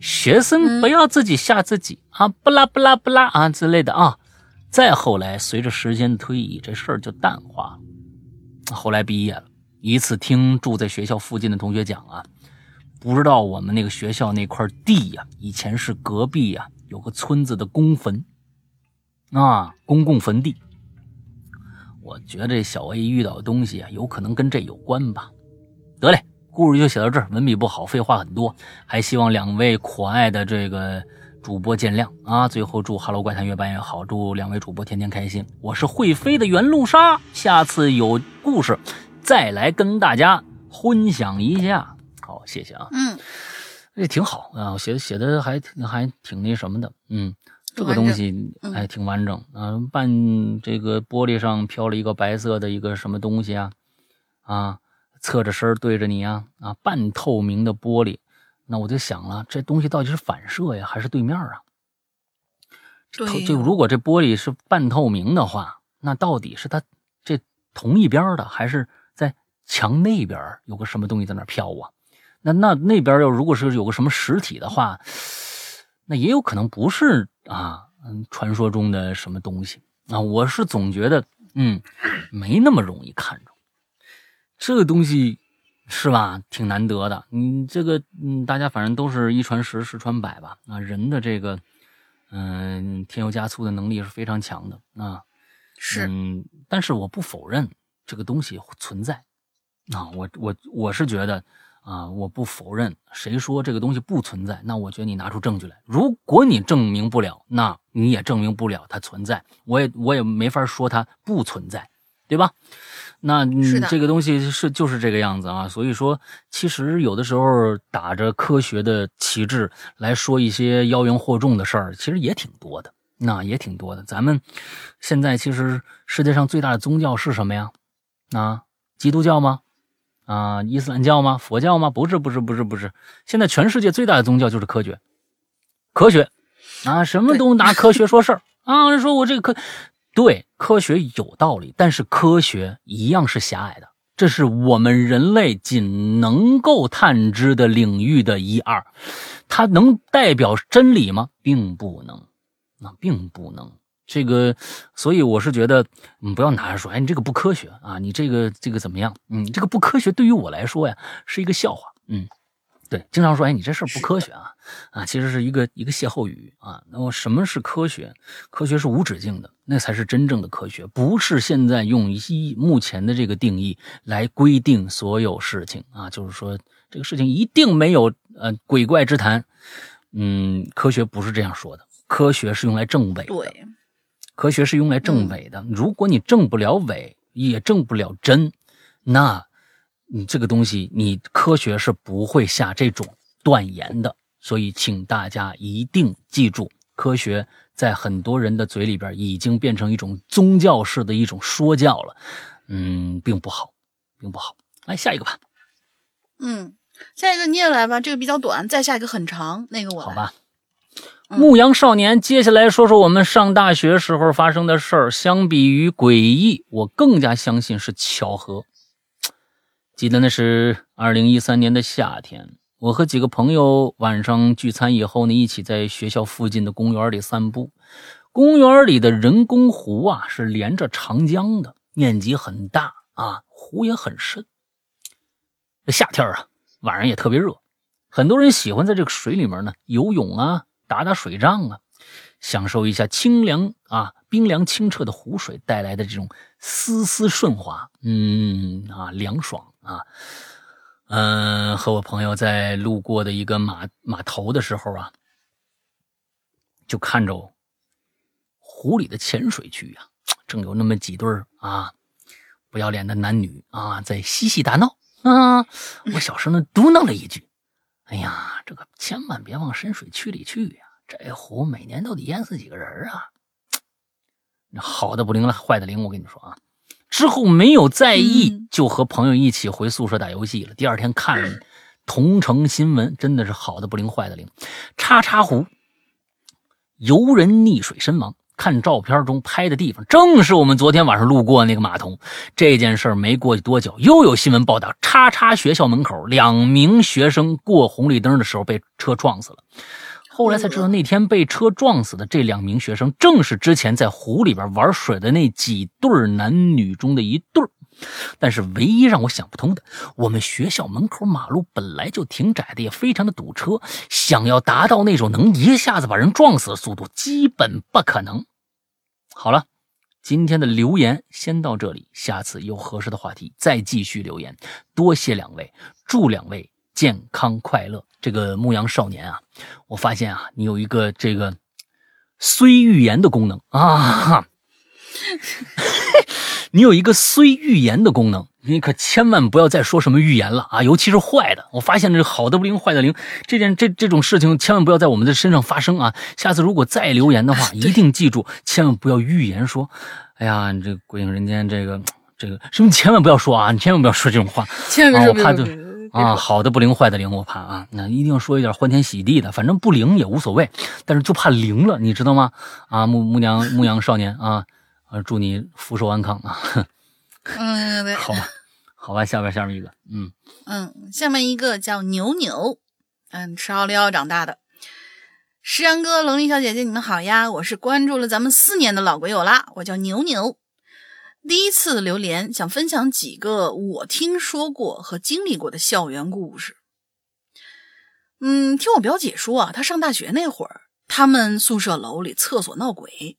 学生不要自己吓自己啊！不拉不拉不拉啊之类的啊。再后来，随着时间的推移，这事儿就淡化了。后来毕业了，一次听住在学校附近的同学讲啊，不知道我们那个学校那块地呀，以前是隔壁呀有个村子的公坟啊，公共坟地。我觉得这小 A 遇到的东西啊，有可能跟这有关吧。得嘞，故事就写到这儿，文笔不好，废话很多，还希望两位可爱的这个主播见谅啊。最后祝《Hello 怪谈》越办越好，祝两位主播天天开心。我是会飞的原路鲨，下次有故事再来跟大家分享一下。好，谢谢啊。嗯，这挺好啊，写的写的还还挺那什么的，嗯。这个东西还挺完整啊！半这个玻璃上飘了一个白色的一个什么东西啊？啊，侧着身对着你啊！啊，半透明的玻璃，那我就想了，这东西到底是反射呀，还是对面啊？对，就如果这玻璃是半透明的话，那到底是它这同一边的，还是在墙那边有个什么东西在那飘啊？那那那边要如果是有个什么实体的话？*sniffs* 那也有可能不是啊，嗯，传说中的什么东西啊？我是总觉得，嗯，没那么容易看着。这个东西是吧？挺难得的。你这个，嗯，大家反正都是一传十，十传百吧。啊，人的这个，嗯，添油加醋的能力是非常强的啊。是，嗯，但是我不否认这个东西存在。啊，我我我是觉得。啊，我不否认，谁说这个东西不存在？那我觉得你拿出证据来。如果你证明不了，那你也证明不了它存在。我也我也没法说它不存在，对吧？那你这个东西是就是这个样子啊。所以说，其实有的时候打着科学的旗帜来说一些妖言惑众的事儿，其实也挺多的。那也挺多的。咱们现在其实世界上最大的宗教是什么呀？啊，基督教吗？啊，伊斯兰教吗？佛教吗？不是，不是，不是，不是。现在全世界最大的宗教就是科学，科学啊，什么都拿科学说事儿啊。说我这个科，对，科学有道理，但是科学一样是狭隘的，这是我们人类仅能够探知的领域的一二，它能代表真理吗？并不能，那并不能。这个，所以我是觉得，嗯，不要拿着说，哎，你这个不科学啊，你这个这个怎么样？嗯，这个不科学对于我来说呀，是一个笑话。嗯，对，经常说，哎，你这事儿不科学啊，啊，其实是一个一个歇后语啊。那么什么是科学？科学是无止境的，那才是真正的科学，不是现在用一目前的这个定义来规定所有事情啊。就是说，这个事情一定没有呃鬼怪之谈。嗯，科学不是这样说的，科学是用来证伪的。对。科学是用来证伪的，如果你证不了伪，也证不了真，那你这个东西，你科学是不会下这种断言的。所以，请大家一定记住，科学在很多人的嘴里边已经变成一种宗教式的一种说教了，嗯，并不好，并不好。来下一个吧。嗯，下一个你也来吧，这个比较短，再下一个很长，那个我好吧。牧羊少年，接下来说说我们上大学时候发生的事儿。相比于诡异，我更加相信是巧合。记得那是二零一三年的夏天，我和几个朋友晚上聚餐以后呢，一起在学校附近的公园里散步。公园里的人工湖啊，是连着长江的，面积很大啊，湖也很深。夏天啊，晚上也特别热，很多人喜欢在这个水里面呢游泳啊。打打水仗啊，享受一下清凉啊、冰凉清澈的湖水带来的这种丝丝顺滑，嗯啊，凉爽啊。嗯，和我朋友在路过的一个码码头的时候啊，就看着湖里的浅水区呀，正有那么几对啊不要脸的男女啊在嬉戏打闹啊。我小声的嘟囔了一句。哎呀，这个千万别往深水区里去呀！这湖每年都得淹死几个人啊！好的不灵了，坏的灵。我跟你说啊，之后没有在意，就和朋友一起回宿舍打游戏了。第二天看 *clears throat* 同城新闻，真的是好的不灵，坏的灵。叉叉湖游人溺水身亡。看照片中拍的地方，正是我们昨天晚上路过那个码头。这件事没过去多久，又有新闻报道：叉叉学校门口两名学生过红绿灯的时候被车撞死了。后来才知道，那天被车撞死的这两名学生，正是之前在湖里边玩水的那几对男女中的一对但是唯一让我想不通的，我们学校门口马路本来就挺窄的，也非常的堵车，想要达到那种能一下子把人撞死的速度，基本不可能。好了，今天的留言先到这里，下次有合适的话题再继续留言。多谢两位，祝两位健康快乐。这个牧羊少年啊，我发现啊，你有一个这个虽预言的功能啊，你有一个虽预言的功能，你可千万不要再说什么预言了啊，尤其是坏的。我发现这好的不灵，坏的灵，这件这这种事情千万不要在我们的身上发生啊。下次如果再留言的话，一定记住，千万不要预言说，哎呀，你这鬼影人间这个这个什么，千万不要说啊，你千万不要说这种话，千万别说，我怕就。啊，好的不灵，坏的灵，我怕啊。那一定要说一点欢天喜地的，反正不灵也无所谓，但是就怕灵了，你知道吗？啊，牧牧娘牧羊少年啊，啊，祝你福寿安康啊。嗯，对，好吧，好吧，下边下面一个，嗯嗯，下面一个叫牛牛，嗯，吃奥利奥长大的。石阳哥、龙鳞小姐姐，你们好呀，我是关注了咱们四年的老鬼友啦，我叫牛牛。第一次留言，想分享几个我听说过和经历过的校园故事。嗯，听我表姐说啊，她上大学那会儿，他们宿舍楼里厕所闹鬼。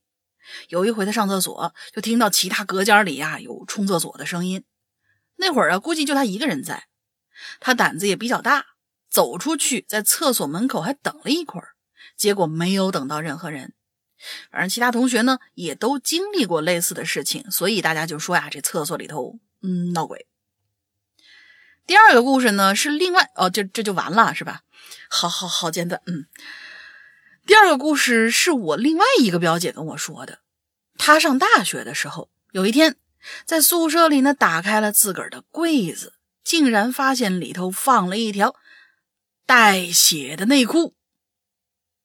有一回他上厕所，就听到其他隔间里呀有冲厕所的声音。那会儿啊，估计就他一个人在。他胆子也比较大，走出去，在厕所门口还等了一会儿，结果没有等到任何人。反正其他同学呢也都经历过类似的事情，所以大家就说呀，这厕所里头嗯闹鬼。第二个故事呢是另外哦，这这就完了是吧？好好好简短，嗯。第二个故事是我另外一个表姐跟我说的，她上大学的时候，有一天在宿舍里呢打开了自个儿的柜子，竟然发现里头放了一条带血的内裤。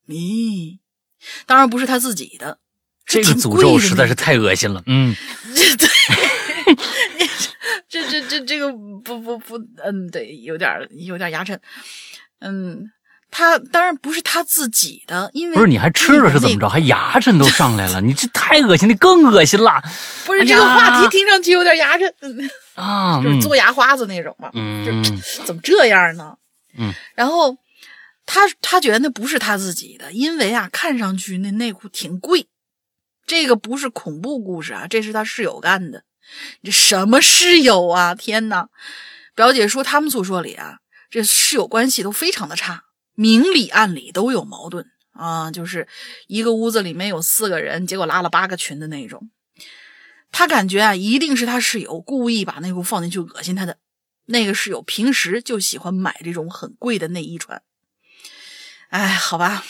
咦？当然不是她自己的，这个诅咒实在是太恶心了。嗯，这 *laughs* 对，*laughs* 这这这这个不不不，嗯，对，有点有点牙碜。嗯，他当然不是他自己的，因为不是你还吃了是怎么着？还牙碜都上来了，你这太恶心，你更恶心了。不是这个话题听上去有点牙碜啊，*laughs* 就是做牙花子那种嘛。嗯，怎么这样呢？嗯，然后。他他觉得那不是他自己的，因为啊，看上去那内裤挺贵。这个不是恐怖故事啊，这是他室友干的。这什么室友啊？天哪！表姐说他们宿舍里啊，这室友关系都非常的差，明里暗里都有矛盾啊。就是一个屋子里面有四个人，结果拉了八个群的那种。他感觉啊，一定是他室友故意把内裤放进去恶心他的。那个室友平时就喜欢买这种很贵的内衣穿。哎，好吧，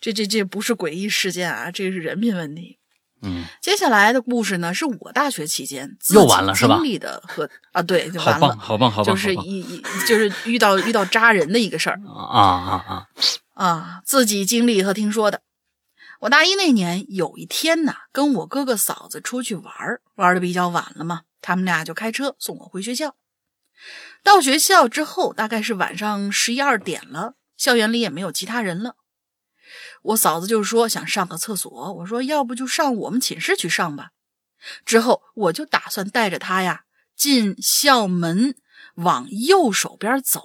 这这这不是诡异事件啊，这是人品问题。嗯，接下来的故事呢，是我大学期间又完了是吧？经历的和啊，对，就完了。好棒，好棒，好棒，就是一一就是遇到遇到扎人的一个事儿啊啊啊啊！自己经历和听说的。我大一那年有一天呢，跟我哥哥嫂子出去玩玩的比较晚了嘛，他们俩就开车送我回学校。到学校之后，大概是晚上十一二点了。校园里也没有其他人了，我嫂子就说想上个厕所，我说要不就上我们寝室去上吧。之后我就打算带着她呀进校门，往右手边走，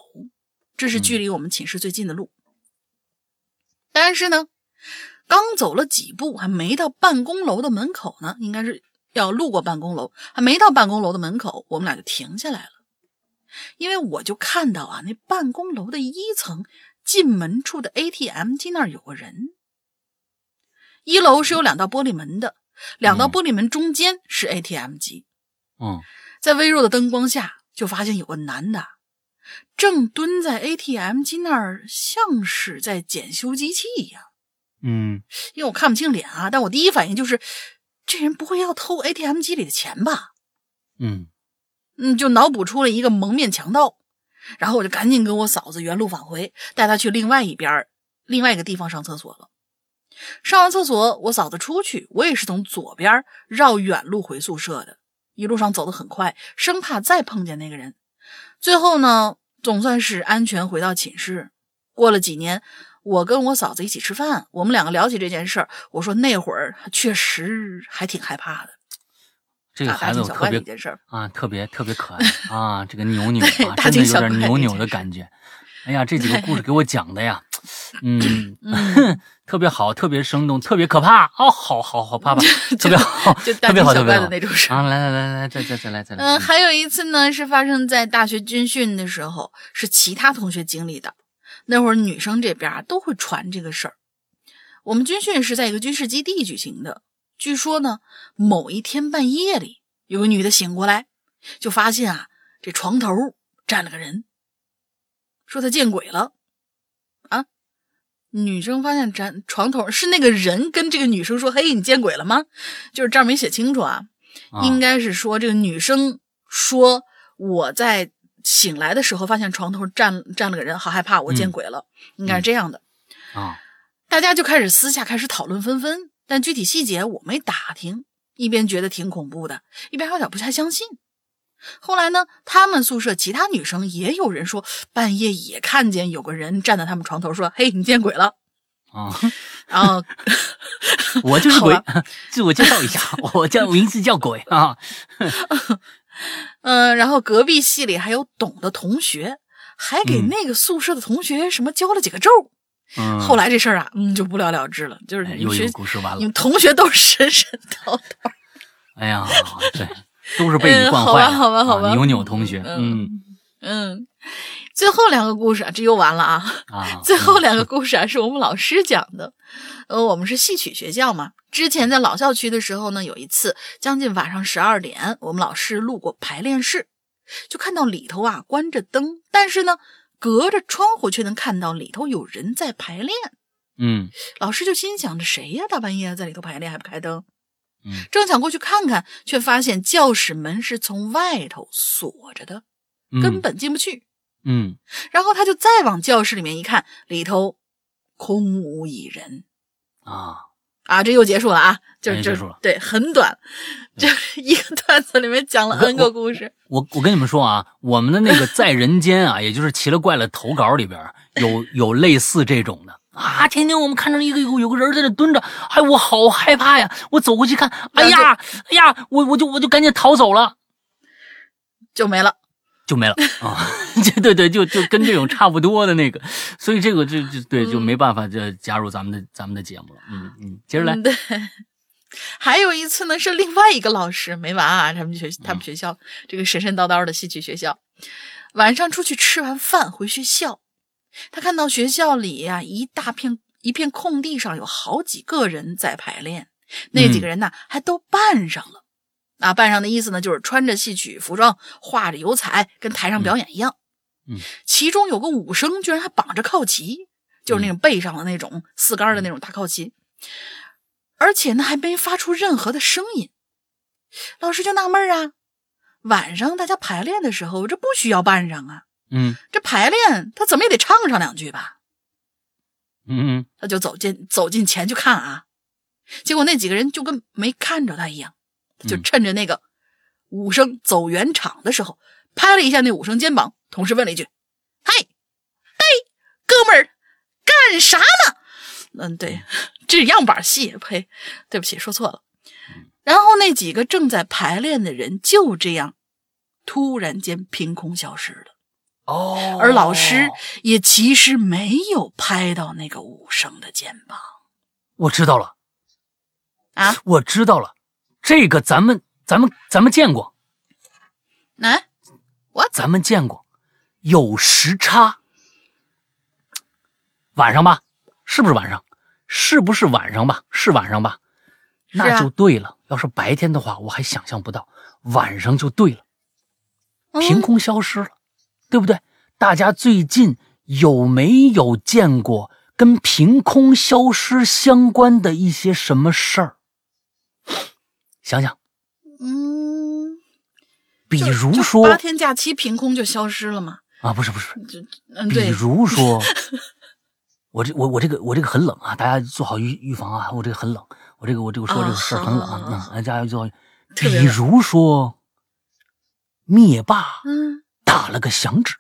这是距离我们寝室最近的路。但是呢，刚走了几步，还没到办公楼的门口呢，应该是要路过办公楼，还没到办公楼的门口，我们俩就停下来了，因为我就看到啊，那办公楼的一层。进门处的 ATM 机那儿有个人。一楼是有两道玻璃门的，两道玻璃门中间是 ATM 机。嗯，在微弱的灯光下，就发现有个男的正蹲在 ATM 机那儿，像是在检修机器一样。嗯，因为我看不清脸啊，但我第一反应就是，这人不会要偷 ATM 机里的钱吧？嗯嗯，就脑补出了一个蒙面强盗。然后我就赶紧跟我嫂子原路返回，带她去另外一边另外一个地方上厕所了。上完厕所，我嫂子出去，我也是从左边绕远路回宿舍的。一路上走得很快，生怕再碰见那个人。最后呢，总算是安全回到寝室。过了几年，我跟我嫂子一起吃饭，我们两个聊起这件事儿，我说那会儿确实还挺害怕的。这个孩子我特别。啊，特别特别可爱 *laughs* 啊，这个扭扭啊，真的有点扭扭的感觉。哎呀，这几个故事给我讲的呀，*laughs* 嗯，嗯 *laughs* 特别好，特别生动，特别可怕哦，好好好怕怕，特别好，特别好，特别好的那种事！来来来来，再再再来再来，嗯，还有一次呢，是发生在大学军训的时候，是其他同学经历的。那会儿女生这边啊都会传这个事儿。我们军训是在一个军事基地举行的。据说呢，某一天半夜里，有个女的醒过来，就发现啊，这床头站了个人，说她见鬼了。啊，女生发现站床头是那个人跟这个女生说：“嘿，你见鬼了吗？”就是这儿没写清楚啊。啊应该是说这个女生说我在醒来的时候发现床头站站了个人，好害怕，我见鬼了，应该是这样的。啊大家就开始私下开始讨论纷纷，但具体细节我没打听，一边觉得挺恐怖的，一边有点不太相信。后来呢，他们宿舍其他女生也有人说半夜也看见有个人站在他们床头，说：“嘿，你见鬼了。啊！”然后 *laughs* 我就是鬼，*laughs* 自我介绍一下，我叫名字叫鬼啊。*laughs* 嗯，然后隔壁系里还有懂的同学，还给嗯那个宿舍的同学什么教了几个咒。嗯，后来这事儿啊，嗯，就不了了之了。就是哎又一你们学个故事完了你们。同学都是神神叨叨。哎呀，对，都是被你嗯好吧惯坏了。好吧好吧啊扭扭同学，嗯嗯嗯，最后两个故事啊，这又完了啊。啊，最后两个故事啊，是我们老师讲的。呃，我们是戏曲学校嘛，之前在老校区的时候呢，有一次将近晚上十二点，我们老师路过排练室，就看到里头啊关着灯，但是呢，隔着窗户却能看到里头有人在排练。嗯老师就心想着谁呀，大半夜在里头排练还不开灯？嗯，正想过去看看，却发现教室门是从外头锁着的，嗯根本进不去。嗯然后他就再往教室里面一看，里头空无一人啊，啊！这又结束了啊，就结束了对，很短，就是一个 *laughs* 段子里面讲了 N 个故事。我我跟你们说啊，我们的那个在人间啊，*laughs* 也就是奇了怪了投稿里边有有类似这种的啊，天天我们看着一个有有个人在那蹲着，哎，我好害怕呀！我走过去看，哎呀，哎呀，我我就我就赶紧逃走了，就没了。就没了 *laughs* 啊！就 *laughs* 对对，就就跟这种 *laughs* 差不多的那个，所以这个就就对就没办法就加入咱们的咱们的节目了。嗯嗯，接着来。还有一次呢，是另外一个老师没完啊，他们学他们学校、这个神神叨叨的戏曲学校，晚上出去吃完饭回学校，他看到学校里呀、一大片一片空地上有好几个人在排练，那几个人呢、还都扮上了。啊，扮上的意思呢，就是穿着戏曲服装，画着油彩，跟台上表演一样。嗯。其中有个武生，居然还绑着靠旗，就是那种背上的那种四杆的那种大靠旗，而且呢还没发出任何的声音。老师就纳闷啊，晚上大家排练的时候，这不需要扮上啊，嗯。这排练他怎么也得唱上两句吧？嗯嗯。他就走进走进前去看啊，结果那几个人就跟没看着他一样，就嗯趁着那个武生走圆场的时候，拍了一下那武生肩膀，同时问了一句：“嗨，嘿，哥们儿，干啥呢？”嗯，对，这样板戏，呸，对不起，说错了。然后那几个正在排练的人就这样突然间凭空消失了。哦，而老师也其实没有拍到那个武生的肩膀我知道了，啊。我知道了，这个咱们咱们咱们见过，来，我咱们见过，有时差，晚上吧？是不是晚上？是不是晚上吧？是晚上吧？啊那就对了。要是白天的话，我还想象不到，晚上就对了，凭空消失了，对不对？大家最近有没有见过跟凭空消失相关的一些什么事儿？想想，嗯，比如说八天假期凭空就消失了嘛？啊，不是不是，就嗯，比，如说，*laughs* 我这我我这个我这个很冷啊，大家做好预预防啊，我这个很冷，我这个我这个说这个事儿很冷啊大家做好。比如说，灭霸嗯打了个响指，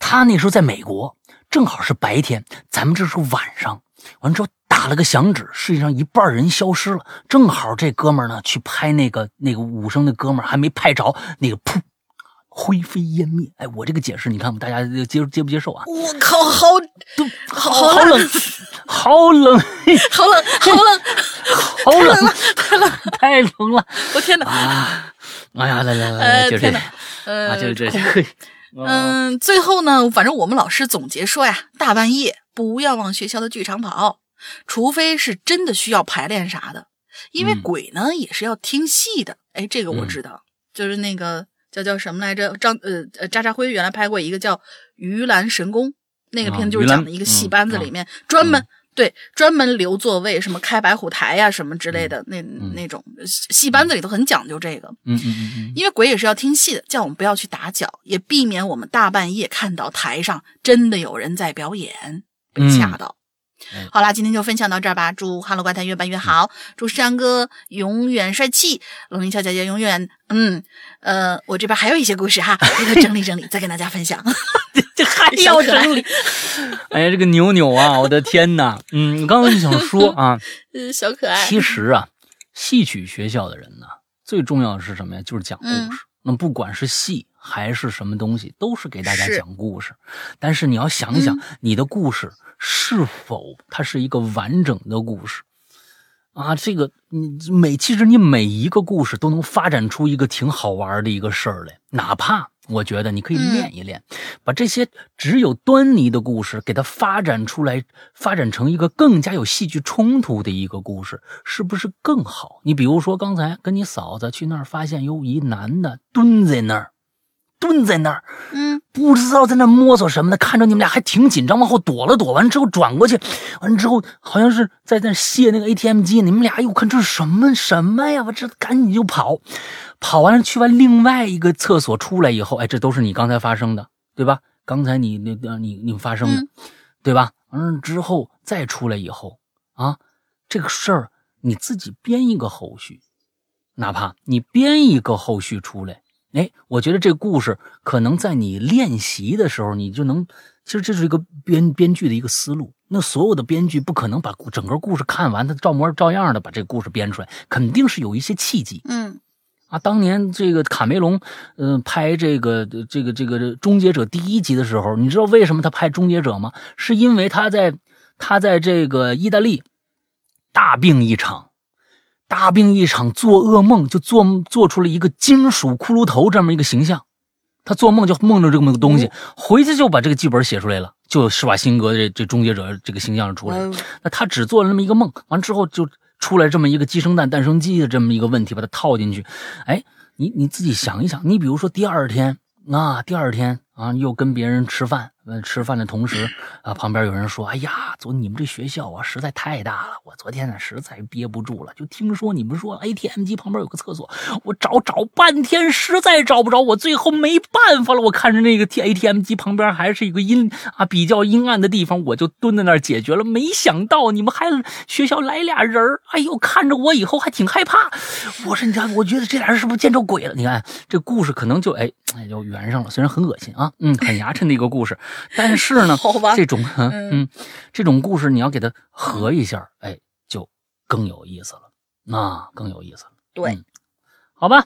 他那时候在美国，正好是白天，咱们这是晚上，完了之后打打了个响指，世界上一半人消失了。正好这哥们儿呢去拍那个那个武生的哥们儿还没拍着，那个噗，灰飞烟灭。哎，我这个解释你看大家接接不接受啊？我靠，好都好好好冷，好冷，好冷，*laughs* 好冷，好冷，太冷，太冷了我天哪！啊！哎呀，来来来，呃，就这啊，就这恐怖个。*laughs* 嗯，最后呢，反正我们老师总结说呀，大半夜不要往学校的剧场跑，除非是真的需要排练啥的，因为嗯鬼呢也是要听戏的。哎，这个我知道，就是那个叫叫什么来着？张呃呃，渣渣辉原来拍过一个叫《鱼兰神功》，那个啊片子就是讲的一个戏班子里面专门。对，专门留座位，什么开白虎台呀、什么之类的，那那种戏班子里头很讲究这个。嗯嗯嗯嗯，因为鬼也是要听戏的，叫我们不要去打搅，也避免我们大半夜看到台上真的有人在表演，被吓到。哎好啦，今天就分享到这儿吧。祝《哈喽怪谈》越办越好，祝山哥永远帅气，龙云小姐姐永远……嗯，呃，我这边还有一些故事哈，回头整理整理 *laughs* 再跟大家分享。这 *laughs* 还要整理？哎呀，这个牛牛啊，*laughs* 我的天哪！嗯，我刚刚就想说啊，呃，小可爱，其实啊，戏曲学校的人呢，最重要的是什么呀？就是讲故事。嗯那不管是戏还是什么东西，都是给大家讲故事。但是你要想一想，嗯你的故事是否它是一个完整的故事啊？这个你每其实你每一个故事都能发展出一个挺好玩的一个事儿来，哪怕我觉得你可以嗯练一练，把这些只有端倪的故事给它发展出来，发展成一个更加有戏剧冲突的一个故事，是不是更好？你比如说刚才跟你嫂子去那儿发现有一男的蹲在那儿，蹲在那儿，嗯不知道在那摸索什么的，看着你们俩还挺紧张，往后躲了躲，完之后转过去，完之后好像是在那卸那个 ATM 机，你们俩哎呦，看这是什么什么呀？我这赶紧就跑，跑完了去完另外一个厕所出来以后，哎，这都是你刚才发生的，对吧？刚才你那个你你发生的，嗯对吧？完了之后再出来以后啊，这个事儿你自己编一个后续，哪怕你编一个后续出来。哎，我觉得这个故事可能在你练习的时候，你就能，其实这是一个编编剧的一个思路。那所有的编剧不可能把整个故事看完，他照模照样的把这个故事编出来，肯定是有一些契机嗯啊。当年这个卡梅隆，嗯、拍这个这个这个《终结者》第一集的时候，你知道为什么他拍《终结者》吗？是因为他在他在这个意大利大病一场。大病一场，做噩梦就做做出了一个金属骷髅头这么一个形象。他做梦就梦着这么个东西，回去就把这个剧本写出来了，就施瓦辛格这这终结者这个形象出来那他只做了那么一个梦，完之后就出来这么一个鸡生蛋，蛋生鸡的这么一个问题，把它套进去。哎，你你自己想一想，你比如说第二天啊，第二天啊，又跟别人吃饭，呃，吃饭的同时啊，旁边有人说：“哎呀，昨你们这学校啊，实在太大了，我昨天呢实在憋不住了，就听说你们说 ATM 机旁边有个厕所，我找找半天，实在找不着，我最后没办法了，我看着那个 ATM 机旁边还是一个阴啊比较阴暗的地方，我就蹲在那儿解决了。没想到你们还学校来俩人儿哎呦，看着我以后还挺害怕。我说你看，我觉得这俩人是不是见着鬼了？你看这故事可能就哎就圆上了，虽然很恶心啊，嗯，很牙碜的一个故事，*laughs* 但是呢，*laughs* 好吧。这种 *laughs* 嗯。嗯这种故事你要给它合一下，哎，就更有意思了，那、更有意思了。对。嗯好吧，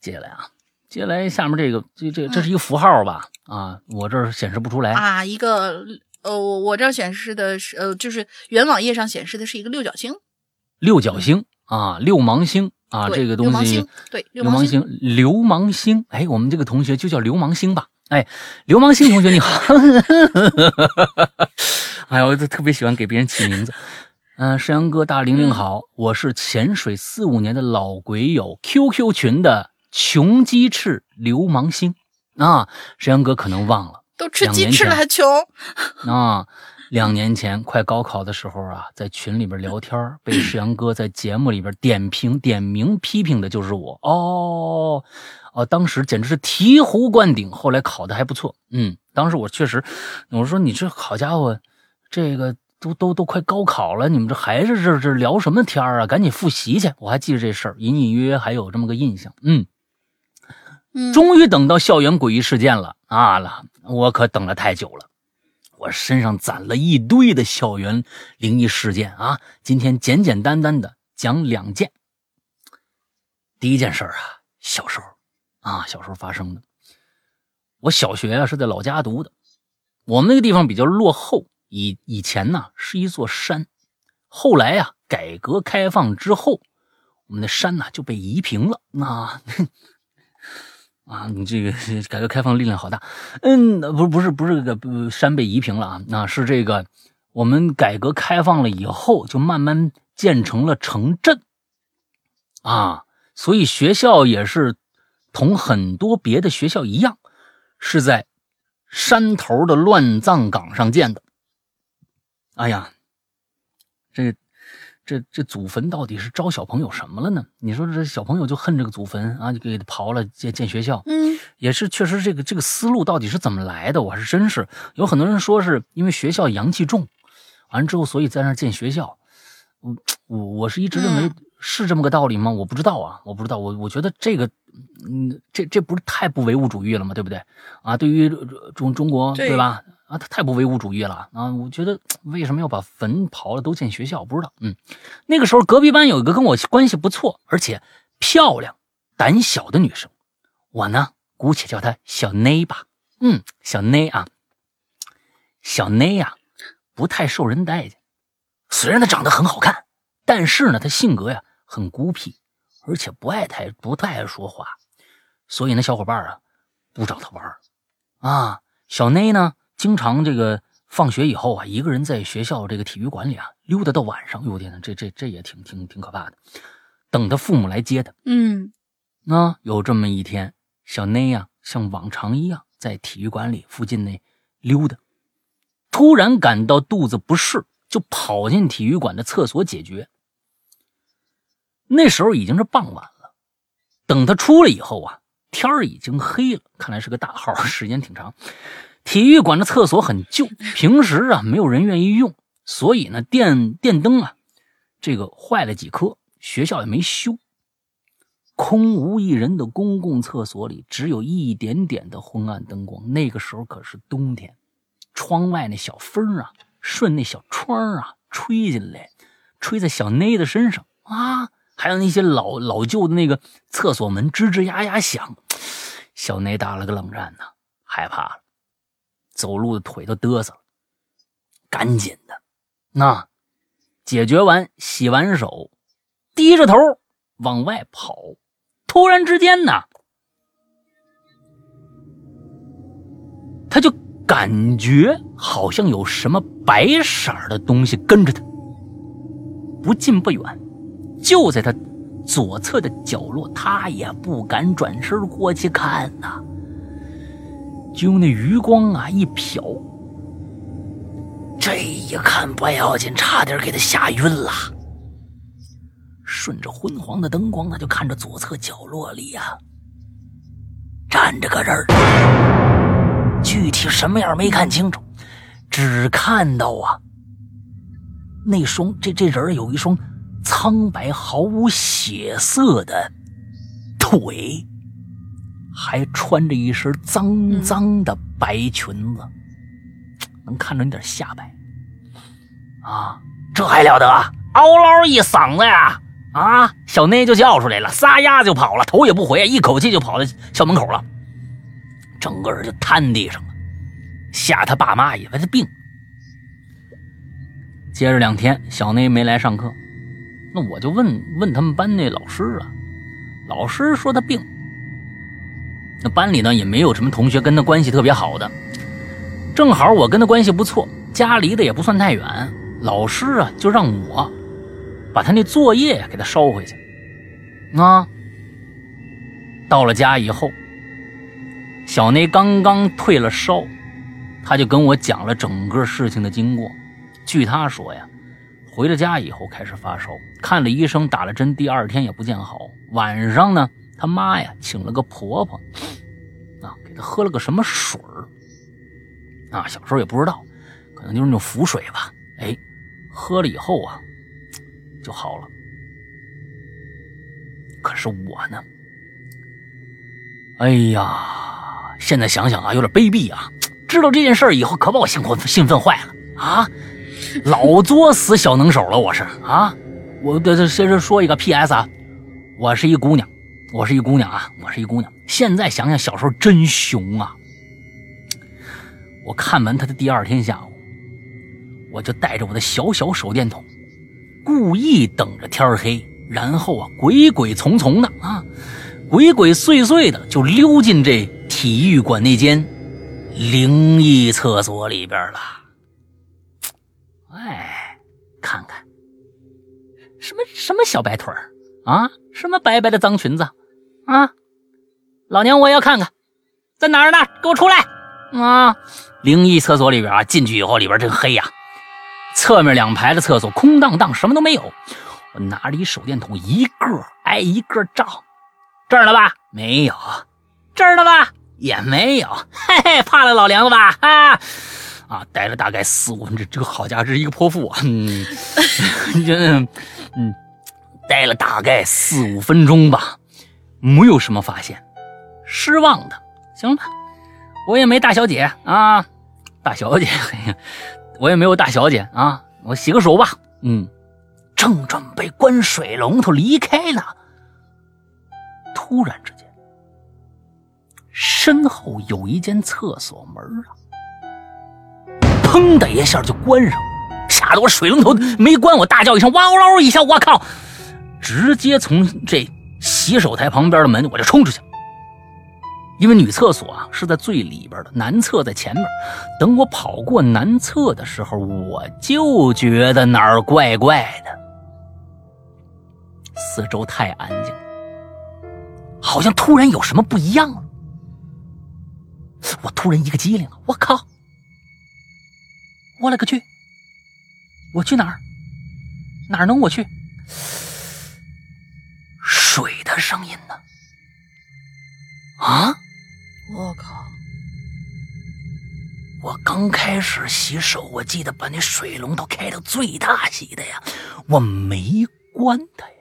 接下来啊，接下来下面这个这这这是一个符号吧？啊，我这儿显示不出来。啊，一个呃，我我这儿显示的是呃，就是原网页上显示的是一个六角星，六角星啊，六芒星啊，这个东西对，氓流氓星，流氓星，哎，我们这个同学就叫流氓星吧？哎，流氓星同学你好，*laughs* 哎呀，我就特别喜欢给别人起名字。嗯、山羊哥大玲玲好，我是潜水四五年的老鬼友，QQ 群的穷鸡翅流氓星啊，山羊哥可能忘了。都吃鸡翅了还穷，啊，两年前快高考的时候啊，在群里边聊天，被 *clears throat* 世阳哥在节目里边点评、点名批评的就是我。哦，哦，当时简直是醍醐灌顶。后来考的还不错，嗯，当时我确实，我说你这好家伙，这个都都都快高考了，你们这还是这这聊什么天啊？赶紧复习去！我还记得这事儿，隐隐约约还有这么个印象。嗯，嗯，终于等到校园诡异事件了啊了，我可等了太久了。我身上攒了一堆的校园灵异事件啊！今天简简单单的讲两件。第一件事啊，小时候啊，小时候发生的。我小学啊是在老家读的，我们那个地方比较落后，以以前呢是一座山，后来呀改革开放之后，我们的山呢就被夷平了。那。啊你这个改革开放力量好大，嗯，不不是不是这个山被夷平了啊，那是这个我们改革开放了以后，就慢慢建成了城镇，啊，所以学校也是同很多别的学校一样，是在山头的乱葬岗上建的。哎呀，这。这这祖坟到底是招小朋友什么了呢？你说这小朋友就恨这个祖坟啊，就给刨了建建学校。嗯，也是确实这个这个思路到底是怎么来的？我还是真是有很多人说是因为学校阳气重，完了之后所以在那建学校。我我我是一直认为是这么个道理吗？我不知道啊，我不知道。我我觉得这个，嗯，这这不是太不唯物主义了吗？对不对？啊，对于中中国对吧？啊，他太不唯物主义了啊！我觉得为什么要把坟刨了都建学校？不知道。嗯，那个时候隔壁班有一个跟我关系不错，而且漂亮、胆小的女生，我呢姑且叫她小内吧。嗯，小内啊，小内呀，不太受人待见。虽然她长得很好看，但是呢，她性格呀很孤僻，而且不爱太不太爱说话，所以那小伙伴啊不找她玩啊。小内呢？经常这个放学以后啊，一个人在学校这个体育馆里啊溜达到晚上。哟天呐，这这这也挺挺挺可怕的。等他父母来接他。嗯，那有这么一天，小内呀像往常一样在体育馆里附近那溜达，突然感到肚子不适，就跑进体育馆的厕所解决。那时候已经是傍晚了。等他出来以后啊，天儿已经黑了，看来是个大号，时间挺长。体育馆的厕所很旧，平时啊没有人愿意用，所以呢电电灯啊这个坏了几颗，学校也没修。空无一人的公共厕所里，只有一点点的昏暗灯光。那个时候可是冬天，窗外那小风啊顺那小窗啊吹进来，吹在小内的身上啊，还有那些老老旧的那个厕所门吱吱呀呀响，小内打了个冷战呢，害怕了。走路的腿都嘚瑟了，赶紧的，那解决完、洗完手，低着头往外跑。突然之间呢，他就感觉好像有什么白色的东西跟着他，不近不远，就在他左侧的角落，他也不敢转身过去看呐。就用那余光啊一瞟，这一看不要紧，差点给他吓晕了。顺着昏黄的灯光，他就看着左侧角落里呀站着个人具体什么样没看清楚，只看到啊那双这这人有一双苍白毫无血色的腿。还穿着一身脏脏的白裙子，能看着你点下摆啊！这还了得！嗷嗷一嗓子呀！啊，小内就叫出来了，撒丫就跑了，头也不回，一口气就跑到校门口了，整个人就瘫地上了，吓他爸妈以为他病。接着两天，小内没来上课，那我就问问他们班那老师啊，老师说他病。那班里呢也没有什么同学跟他关系特别好的，正好我跟他关系不错，家离得也不算太远，老师啊就让我把他那作业给他捎回去。啊，到了家以后，小内刚刚退了烧，他就跟我讲了整个事情的经过。据他说呀，回了家以后开始发烧，看了医生，打了针，第二天也不见好，晚上呢。他妈呀，请了个婆婆，啊，给他喝了个什么水儿，啊，小时候也不知道，可能就是那种符水吧。哎，喝了以后啊，就好了。可是我呢，哎呀，现在想想啊，有点卑鄙啊。知道这件事儿以后，可把我兴奋兴奋坏了啊！老作死小能手了，我是啊！我这这先是说一个 P.S. 啊，我是一姑娘，我是一姑娘啊，我是一姑娘。现在想想小时候真熊啊！我看完他的第二天下午，我就带着我的小小手电筒，故意等着天黑，然后啊，鬼鬼祟祟的啊，鬼鬼祟祟的就溜进这体育馆那间灵异厕所里边了。哎，看看，什么什么小白腿儿啊，什么白白的脏裙子啊，老娘我也要看看，在哪儿呢？给我出来啊！灵异厕所里边啊，进去以后里边真黑呀，侧面两排的厕所空荡荡，什么都没有。我拿着一手电筒，一个挨一个照，这儿了吧？没有，这儿了吧？也没有。嘿嘿，怕了老娘了吧？啊啊！待了大概四五分钟，这个好家伙，这是一个泼妇啊！嗯，*laughs* 真嗯，待了大概四五分钟吧，没有什么发现，失望的，行吧。我也没大小姐啊，大小姐，*laughs* 我也没有大小姐啊。我洗个手吧。嗯，正准备关水龙头离开呢，突然之间，身后有一间厕所门啊，砰的一下就关上，吓得我水龙头没关，我大叫一声，哇嗷一下，我靠，直接从这洗手台旁边的门我就冲出去。因为女厕所啊是在最里边的，男厕在前面。等我跑过男厕的时候，我就觉得哪儿怪怪的，四周太安静，好像突然有什么不一样了。我突然一个机灵，我靠！我勒个去！我去哪儿？哪儿能我去？水的声音呢？啊！我靠！我刚开始洗手，我记得把那水龙头开到最大洗的呀，我没关它呀，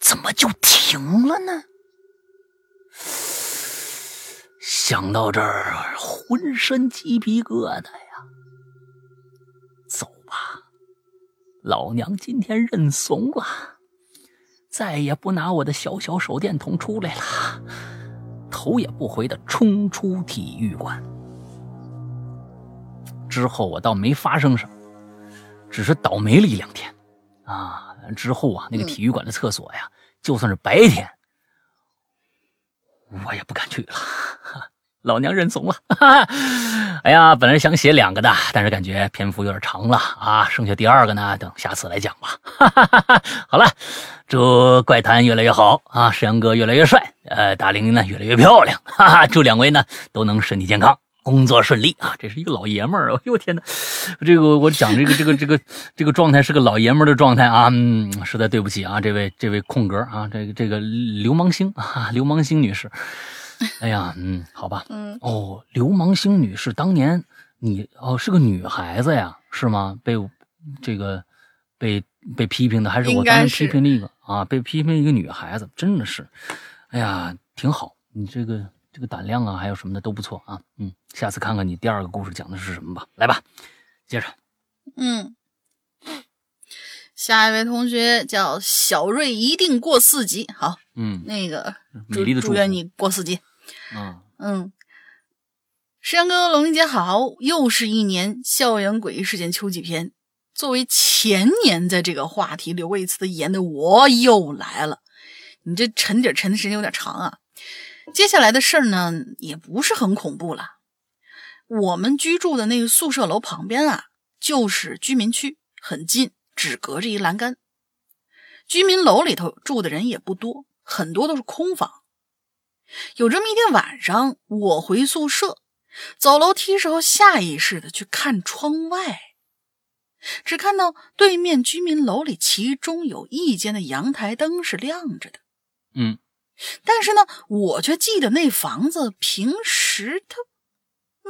怎么就停了呢？想到这儿，浑身鸡皮疙瘩呀！走吧，老娘今天认怂了，再也不拿我的小小手电筒出来了。头也不回的冲出体育馆。之后我倒没发生什么，只是倒霉了一两天，啊，之后啊，那个体育馆的厕所呀，就算是白天，我也不敢去了。老娘认怂了。哈 *laughs* 哈哎呀，本来想写两个的，但是感觉篇幅有点长了啊，剩下第二个呢，等下次来讲吧。哈哈哈哈好了，祝怪谈越来越好啊，石阳哥越来越帅，呃，大玲玲呢越来越漂亮，哈哈，祝两位呢都能身体健康，工作顺利啊。这是一个老爷们儿，哎呦天哪，这个我讲这个这个这个 *laughs* 这个状态是个老爷们儿的状态啊，嗯，实在对不起啊，这位这位空格啊，这个这个流氓星啊，流氓星女士。*laughs* 哎呀，嗯，好吧，嗯，哦，流氓星女士，当年你哦是个女孩子呀，是吗？被这个被被批评的，还是我当年批评了一个啊？被批评一个女孩子，真的是，哎呀，挺好，你这个这个胆量啊，还有什么的都不错啊，嗯，下次看看你第二个故事讲的是什么吧，来吧，接着，嗯，下一位同学叫小瑞，一定过四级，好，嗯，那个美丽的祝愿你过四级。嗯，嗯，山哥、龙玲姐好，又是一年校园诡异事件秋季篇。作为前年在这个话题留过一次的言的我又来了。你这沉底沉的时间有点长啊。接下来的事儿呢，也不是很恐怖了。我们居住的那个宿舍楼旁边啊，就是居民区，很近，只隔着一栏杆。居民楼里头住的人也不多，很多都是空房。有这么一天晚上，我回宿舍，走楼梯时候，下意识的去看窗外，只看到对面居民楼里，其中有一间的阳台灯是亮着的。嗯，但是呢，我却记得那房子平时它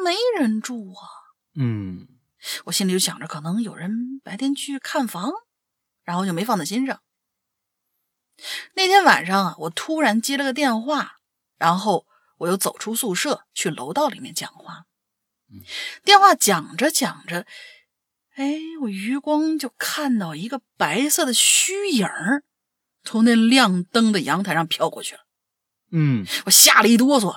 没人住啊。嗯，我心里就想着，可能有人白天去看房，然后就没放在心上。那天晚上啊，我突然接了个电话。然后我又走出宿舍，去楼道里面讲话。电话讲着讲着，哎，我余光就看到一个白色的虚影儿从那亮灯的阳台上飘过去了。嗯我吓了一哆嗦，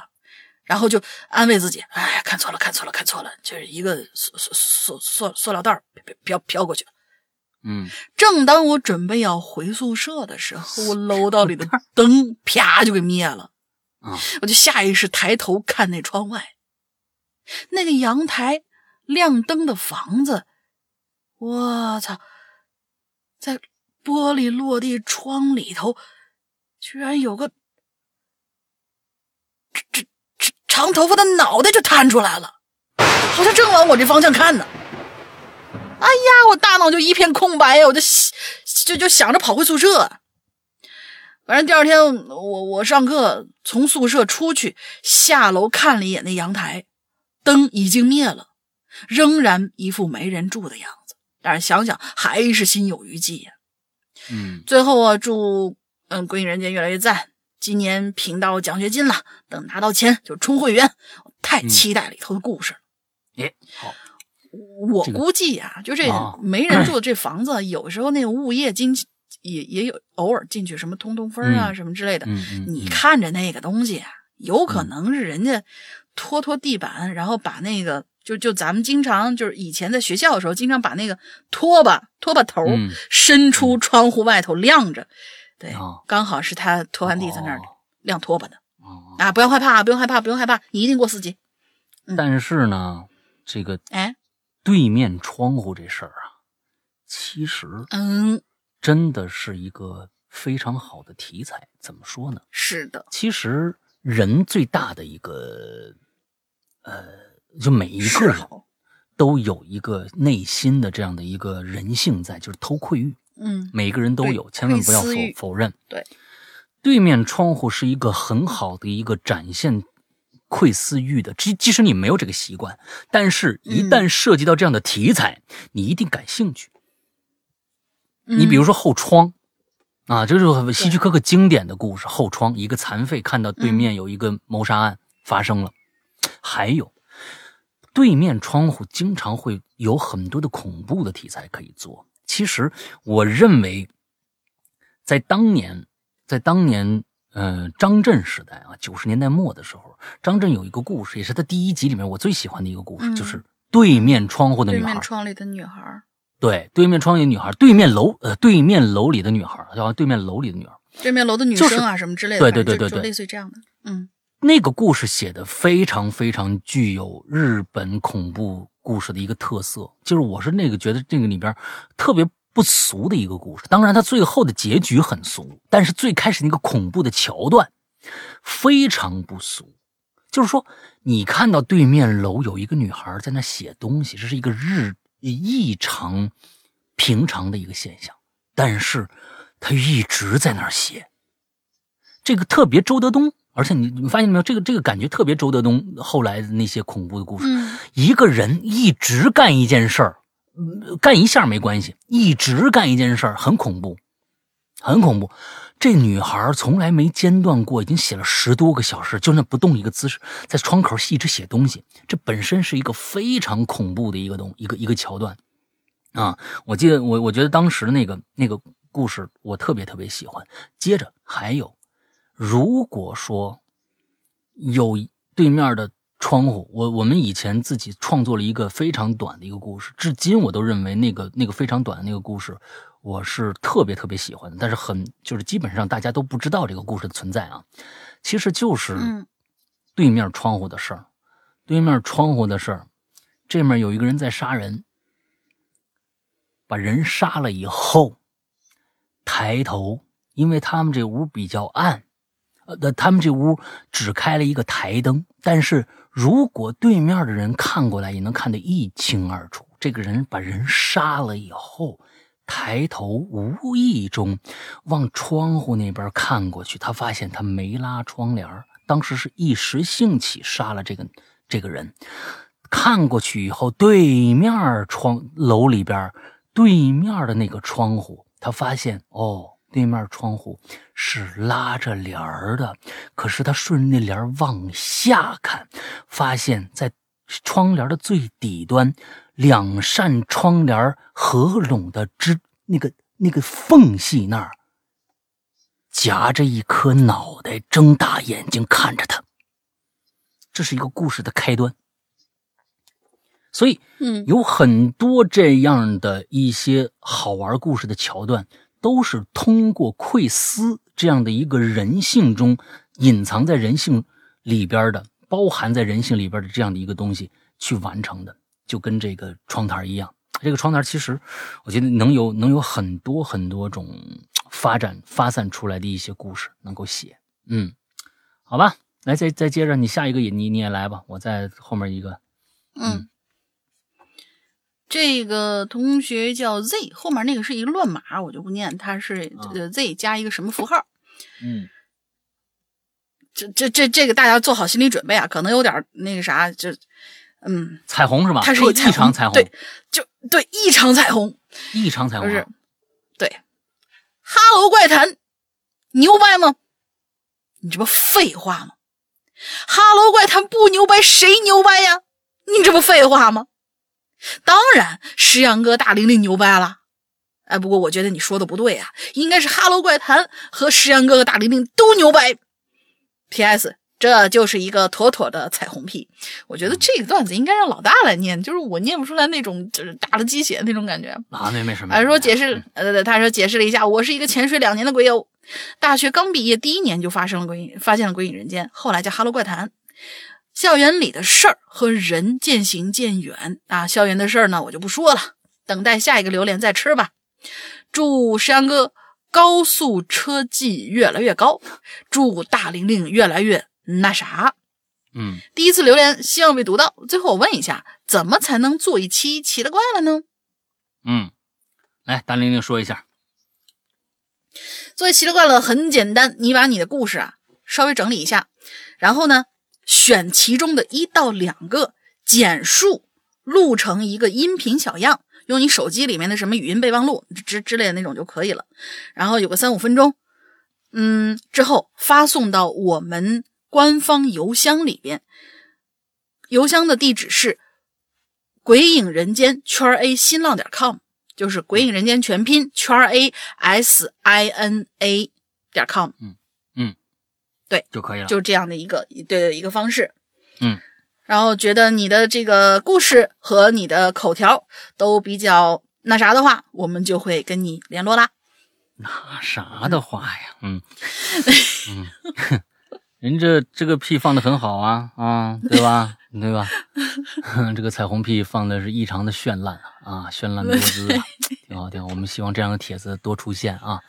然后就安慰自己：“哎，看错了，看错了，看错了，就是一个塑塑塑塑塑料袋飘飘飘过去了。”嗯正当我准备要回宿舍的时候，我楼道里的灯啪就给灭了。我就下意识抬头看那窗外，那个阳台亮灯的房子，我操，在玻璃落地窗里头，居然有个这这这长头发的脑袋就探出来了，好像正往我这方向看呢。哎呀，我大脑就一片空白呀，我就就就想着跑回宿舍。反正第二天我我上课从宿舍出去，下楼看了一眼那阳台，灯已经灭了，仍然一副没人住的样子。但是想想还是心有余悸呀。嗯最后啊，祝嗯归隐人间越来越赞，今年评到奖学金了，等拿到钱就充会员。我太期待里头的故事了。哎好我估计啊，就这啊没人住的这房子，有时候那个物业进也也有偶尔进去什么通通风啊、嗯什么之类的。你嗯看着那个东西啊，有可能是人家拖拖地板，然后把那个就就咱们经常就是以前在学校的时候，经常把那个拖把拖把头嗯伸出窗户外头晾着，对，哦刚好是他拖完地在那儿哦晾拖把的哦啊！不要害怕，不用害怕，不用害怕，你一定过四级。但是呢，这个哎，对面窗户这事儿啊，其实嗯，真的是一个非常好的题材。怎么说呢？是的，其实人最大的一个，呃，就每一个人，都有一个内心的这样的一个人性在，就是偷窥欲。嗯，每个人都有，千万不要否否认。对，对面窗户是一个很好的一个展现窥私欲的，即即使你没有这个习惯，但是一嗯旦涉及到这样的题材，你一定感兴趣。你比如说，后窗。啊，这是希区柯克经典的故事。后窗，一个残废看到对面有一个谋杀案发生了，还有对面窗户经常会有很多的恐怖的题材可以做。其实我认为，在当年，在当年，呃，张震时代啊，九十年代末的时候，张震有一个故事，也是他第一集里面我最喜欢的一个故事，嗯就是对面窗户的女孩。面窗里的女孩儿，对，对面窗里的女孩，对面楼呃，对面楼里的女孩，叫对面楼里的女孩。对面楼的女就是生啊，什么之类的，对对对对对类似于这样的，嗯那个故事写的非常非常具有日本恐怖故事的一个特色，就是我是那个觉得这个里边特别不俗的一个故事。当然，它最后的结局很俗，但是最开始那个恐怖的桥段非常不俗。就是说，你看到对面楼有一个女孩在那写东西，这是一个日异常平常的一个现象，但是他一直在那儿写。这个特别周德东，而且你你们发现没有，这个这个感觉特别周德东后来的那些恐怖的故事，嗯一个人一直干一件事儿，嗯干一下没关系，一直干一件事儿很恐怖，很恐怖。这女孩从来没间断过，已经写了十多个小时，就那不动一个姿势，在窗口一直写东西。这本身是一个非常恐怖的一个东一个一个桥段啊！我记得我我觉得当时那个那个故事我特别特别喜欢。接着还有，如果说有对面的窗户，我我们以前自己创作了一个非常短的一个故事，至今我都认为那个那个非常短的那个故事，我是特别特别喜欢的，但是很就是基本上大家都不知道这个故事的存在啊，其实就是嗯对面窗户的事儿，对面窗户的事儿，这面有一个人在杀人，把人杀了以后，抬头，因为他们这屋比较暗，呃，他们这屋只开了一个台灯，但是如果对面的人看过来，也能看得一清二楚。这个人把人杀了以后，抬头无意中往窗户那边看过去，他发现他没拉窗帘当时是一时兴起杀了这个这个人。看过去以后，对面窗楼里边对面的那个窗户，他发现哦，对面窗户是拉着帘儿的。可是他顺着那帘往下看，发现在窗帘的最底端，两扇窗帘合拢的之那个那个缝隙那儿，夹着一颗脑袋，睁大眼睛看着他。这是一个故事的开端。所以，嗯，有很多这样的一些好玩故事的桥段，都是通过窥思这样的一个人性中隐藏在人性里边的、包含在人性里边的这样的一个东西去完成的，就跟这个窗台一样。这个窗台其实，我觉得能有能有很多很多种发展发散出来的一些故事能够写。嗯，好吧，来再再接着，你下一个也你你也来吧，我在后面一个。嗯，这个同学叫 Z，后面那个是一个乱码，我就不念，他是呃 Z 加一个什么符号。嗯，这这这这个大家做好心理准备啊，可能有点那个啥，就嗯，彩虹是吧？它是特一异常彩虹，对，就对异常彩虹，异常彩虹是对。哈喽怪谈，牛掰吗？你这不废话吗？哈喽怪谈不牛掰，谁牛掰呀？你这不废话吗？当然，石阳哥大玲玲牛掰了。哎，不过我觉得你说的不对啊，应该是哈喽怪谈和石阳哥哥大玲玲都牛掰。P.S. 这就是一个妥妥的彩虹屁。我觉得这个段子应该让老大来念，就是我念不出来那种就是打了鸡血那种感觉。啊，那没什么。他说解释，呃，对，他说解释了一下，我是一个潜水两年的鬼友，大学刚毕业第一年就发生了鬼影，发现了鬼影人间，后来叫哈喽怪谈。校园里的事儿和人渐行渐远啊，校园的事儿呢我就不说了，等待下一个榴莲再吃吧。祝石阳哥高速车技越来越高，祝大玲玲越来越那啥。嗯，第一次留言希望被读到。最后我问一下，怎么才能做一期奇了怪了呢？嗯，来，大玲玲说一下。作为奇了怪了很简单，你把你的故事啊稍微整理一下，然后呢选其中的一到两个简述，录成一个音频小样，用你手机里面的什么语音备忘录之之类的那种就可以了。然后有个三五分钟，嗯，之后发送到我们官方邮箱里边，邮箱的地址是鬼影人间圈 A 新浪点 com。就是鬼影人间全拼圈 A S I N A 点 com，嗯嗯，对，就可以了，就这样的一个对一个方式，嗯，然后觉得你的这个故事和你的口条都比较那啥的话，我们就会跟你联络啦。那啥的话呀，嗯。嗯，*laughs* *laughs* 人这这个屁放的很好啊啊，对吧？*laughs* 对吧？*laughs* 这个彩虹屁放的是异常的绚烂啊，绚烂多姿啊，*laughs* 挺好挺好。我们希望这样的帖子多出现啊，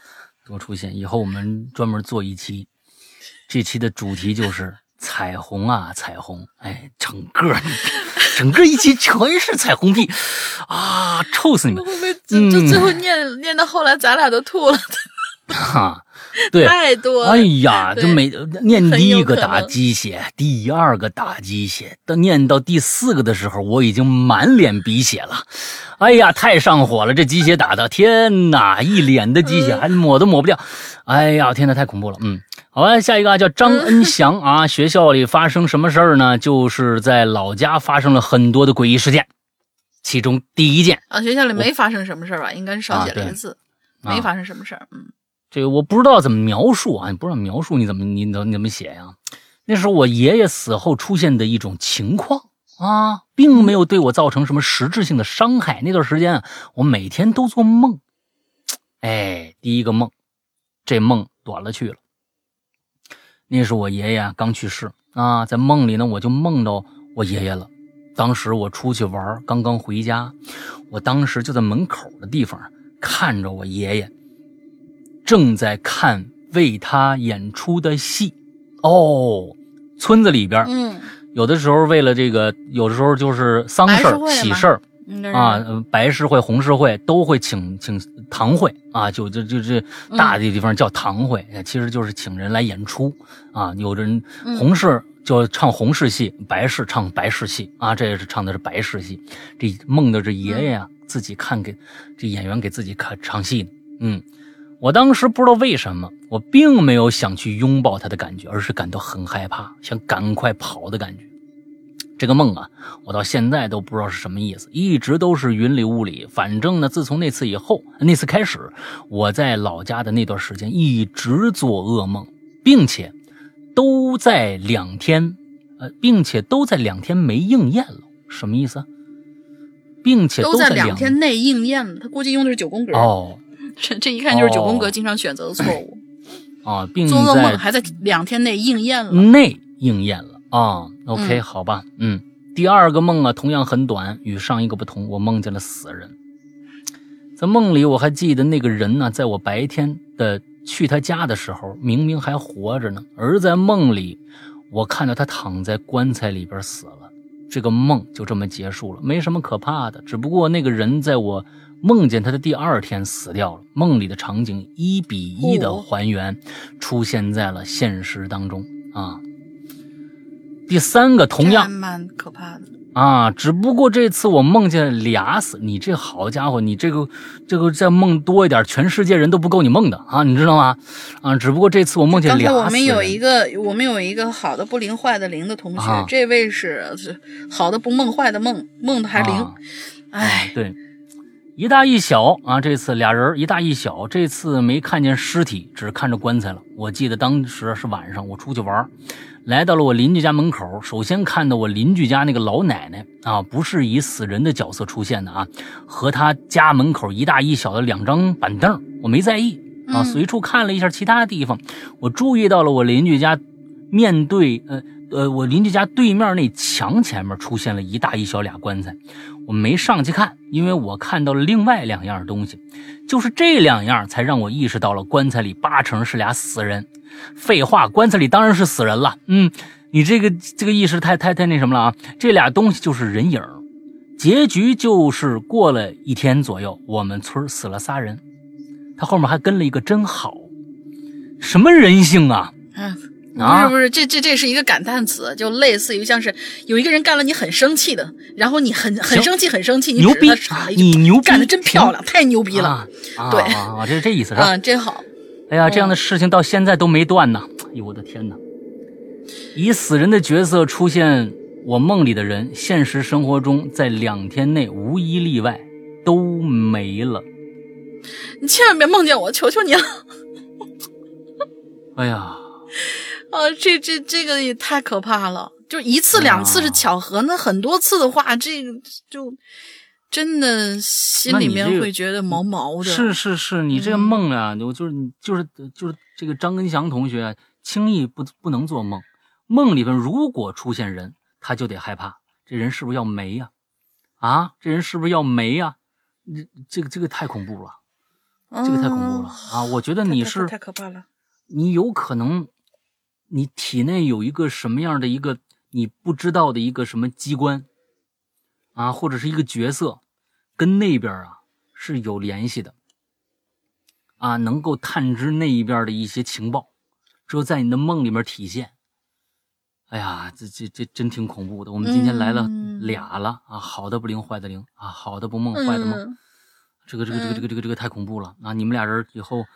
多出现。以后我们专门做一期，这期的主题就是彩虹啊，彩虹。哎，整个整个一期全是彩虹屁啊，臭死你们！会不会就就最后念念到后来，咱俩都吐了？哈。*laughs* 对，太多。哎呀，就每念第一个打鸡血，第二个打鸡血，到念到第四个的时候，我已经满脸鼻血了。哎呀，太上火了，这鸡血打的，天哪，一脸的鸡血，还抹都抹不掉。哎呀，天哪，太恐怖了。嗯，好吧，下一个啊，叫张恩祥啊。学校里发生什么事儿呢？就是在老家发生了很多的诡异事件，其中第一件啊，学校里没发生什么事儿吧？应该是少写了一个字，没发生什么事儿。嗯。这个我不知道怎么描述啊，你不知道描述你怎么你怎怎么写呀？那是我爷爷死后出现的一种情况啊，并没有对我造成什么实质性的伤害。那段时间，我每天都做梦，哎，第一个梦，这梦短了去了。那是我爷爷刚去世啊，在梦里呢，我就梦到我爷爷了。当时我出去玩，刚刚回家，我当时就在门口的地方看着我爷爷。正在看为他演出的戏，哦，村子里边，嗯，有的时候为了这个，有的时候就是丧事儿、喜事儿。啊，白事会、红事会都会请请堂会啊，就就就这大的地方叫堂会，其实就是请人来演出啊。有的人红事就唱红事戏，白事唱白事戏啊，这也是唱的是白事戏。这梦的这爷爷啊，自己看给这演员给自己看唱戏呢，嗯。我当时不知道为什么，我并没有想去拥抱他的感觉，而是感到很害怕，想赶快跑的感觉。这个梦啊，我到现在都不知道是什么意思，一直都是云里雾里。反正呢，自从那次以后，那次开始，我在老家的那段时间一直做噩梦，并且都在两天，呃，并且都在两天没应验了。什么意思？并且都在两天内应验了。他估计用的是九宫格。哦，这 *laughs* 这一看就是九宫格经常选择的错误。啊，并做噩梦还在两天内应验了。内应验了。啊，OK，好吧，嗯，第二个梦啊，同样很短，与上一个不同，我梦见了死人。在梦里，我还记得那个人呢，在我白天的去他家的时候，明明还活着呢，而在梦里，我看到他躺在棺材里边死了。这个梦就这么结束了，没什么可怕的，只不过那个人在我梦见他的第二天死掉了。梦里的场景一比一的还原，出现在了现实当中啊。第三个同样蛮可怕的啊，只不过这次我梦见俩死，你这好家伙，你这个这个再梦多一点，全世界人都不够你梦的啊，你知道吗？啊，只不过这次我梦见俩死。我们有一个，我们有一个好的不灵，坏的灵的同学，这位是好的不梦，坏的梦，梦的还灵。哎，对，一大一小啊，这次俩人一大一小，这次没看见尸体，只看着棺材了。我记得当时是晚上，我出去玩。来到了我邻居家门口，首先看到我邻居家那个老奶奶啊，不是以死人的角色出现的啊，和他家门口一大一小的两张板凳，我没在意啊，随处看了一下其他地方，我注意到了我邻居家面对呃呃，我邻居家对面那墙前面出现了一大一小俩棺材，我没上去看，因为我看到了另外两样东西，就是这两样才让我意识到了棺材里八成是俩死人。废话，棺材里当然是死人了。嗯，你这个这个意识太太太那什么了啊？这俩东西就是人影。结局就是过了一天左右，我们村死了仨人，他后面还跟了一个真好。什么人性啊？嗯，不是不是，这这这是一个感叹词，就类似于像是有一个人干了你很生气的，然后你很很生气很生气，你牛逼，你牛干的真漂亮，太牛逼了。对啊，这是这意思是吧？啊，真好。哎呀，这样的事情到现在都没断呢！哎呦，我的天哪！以死人的角色出现我梦里的人，现实生活中在两天内无一例外都没了。你千万别梦见我，求求你了！哎呀，啊，这这这个也太可怕了！就一次两次是巧合，那很多次的话，这个就。真的心里面会觉得毛毛的。是是是，你这个梦啊，我就是你就是就是这个张根祥同学，轻易不不能做梦。梦里边如果出现人，他就得害怕，这人是不是要没呀？啊，这人是不是要没呀？这这个这个太恐怖了，这个太恐怖了啊！我觉得你是太可怕了。你有可能，你体内有一个什么样的一个你不知道的一个什么机关。啊，或者是一个角色，跟那边啊是有联系的，啊，能够探知那一边的一些情报，只有在你的梦里面体现。哎呀，这这这真挺恐怖的。我们今天来了俩了啊，好的不灵，坏的灵啊，好的不梦，坏的梦。这个这个这个这个这个这个太恐怖了啊！你们俩人以后，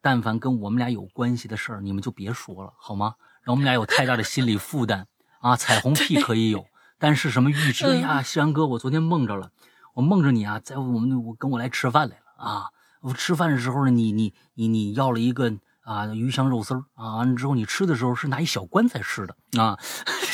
但凡跟我们俩有关系的事儿，你们就别说了，好吗？让我们俩有太大的心理负担啊！彩虹屁可以有。但是什么预知？哎呀，西安哥，我昨天梦着了，我梦着你啊，在我们我跟我来吃饭来了啊！我吃饭的时候呢，你你你你要了一个啊鱼香肉丝啊，完了之后你吃的时候是拿一小棺材吃的啊，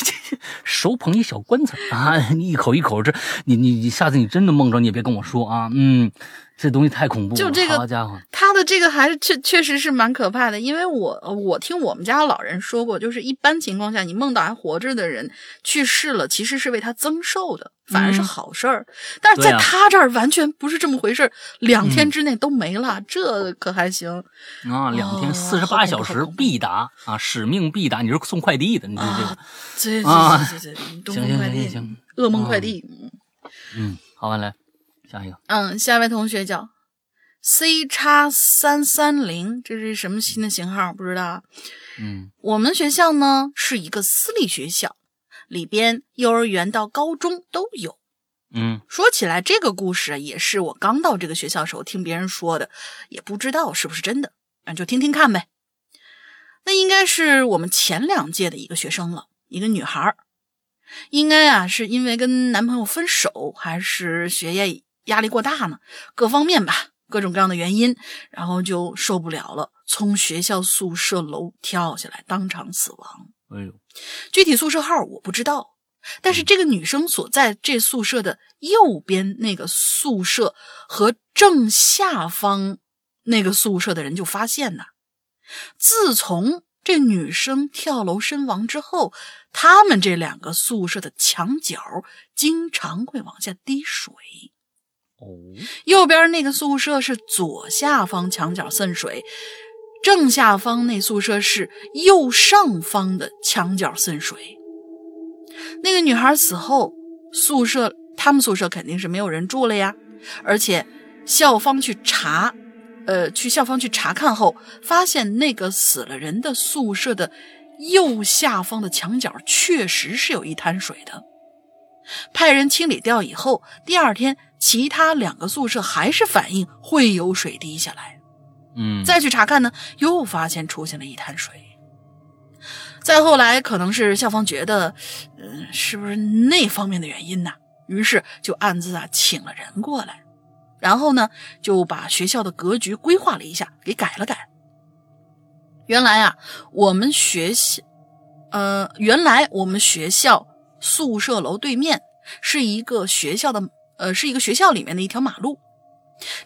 *laughs* 手捧一小棺材啊，*laughs* 你一口一口这，你你你下次你真的梦着你也别跟我说啊，嗯。这东西太恐怖了，就这个，好家伙，他的这个还是确确实是蛮可怕的。因为我我听我们家老人说过，就是一般情况下，你梦到还活着的人去世了，其实是为他增寿的，反而是好事儿。但是在他这儿完全不是这么回事两天之内都没了，这可还行啊？两天四十八小时必达啊，使命必达。你是送快递的，你这这啊？行行行行，噩梦快递。嗯，好，完来。下一个，嗯，下一位同学叫 C 叉三三零，这是什么新的型号？不知道。嗯，我们学校呢是一个私立学校，里边幼儿园到高中都有。嗯，说起来，这个故事也是我刚到这个学校时候听别人说的，也不知道是不是真的，那就听听看呗。那应该是我们前两届的一个学生了，一个女孩儿。应该啊是因为跟男朋友分手，还是学业压力过大呢？各方面吧，各种各样的原因，然后就受不了了，从学校宿舍楼跳下来，当场死亡。哎呦，具体宿舍号我不知道，但是这个女生所在这宿舍的右边那个宿舍和正下方那个宿舍的人就发现呐，自从这女生跳楼身亡之后，他们这两个宿舍的墙角经常会往下滴水。哦，右边那个宿舍是左下方墙角渗水。正下方那宿舍是右上方的墙角渗水。那个女孩死后，宿舍他们宿舍肯定是没有人住了呀。而且校方去查，呃，去校方去查看后，发现那个死了人的宿舍的右下方的墙角确实是有一滩水的。派人清理掉以后，第二天其他两个宿舍还是反映会有水滴下来。嗯，再去查看呢，又发现出现了一滩水。再后来，可能是校方觉得，嗯，是不是那方面的原因呢？于是就暗自啊请了人过来，然后呢就把学校的格局规划了一下，给改了改。原来啊，我们学校，呃，原来我们学校宿舍楼对面是一个学校的，呃，是一个学校里面的一条马路，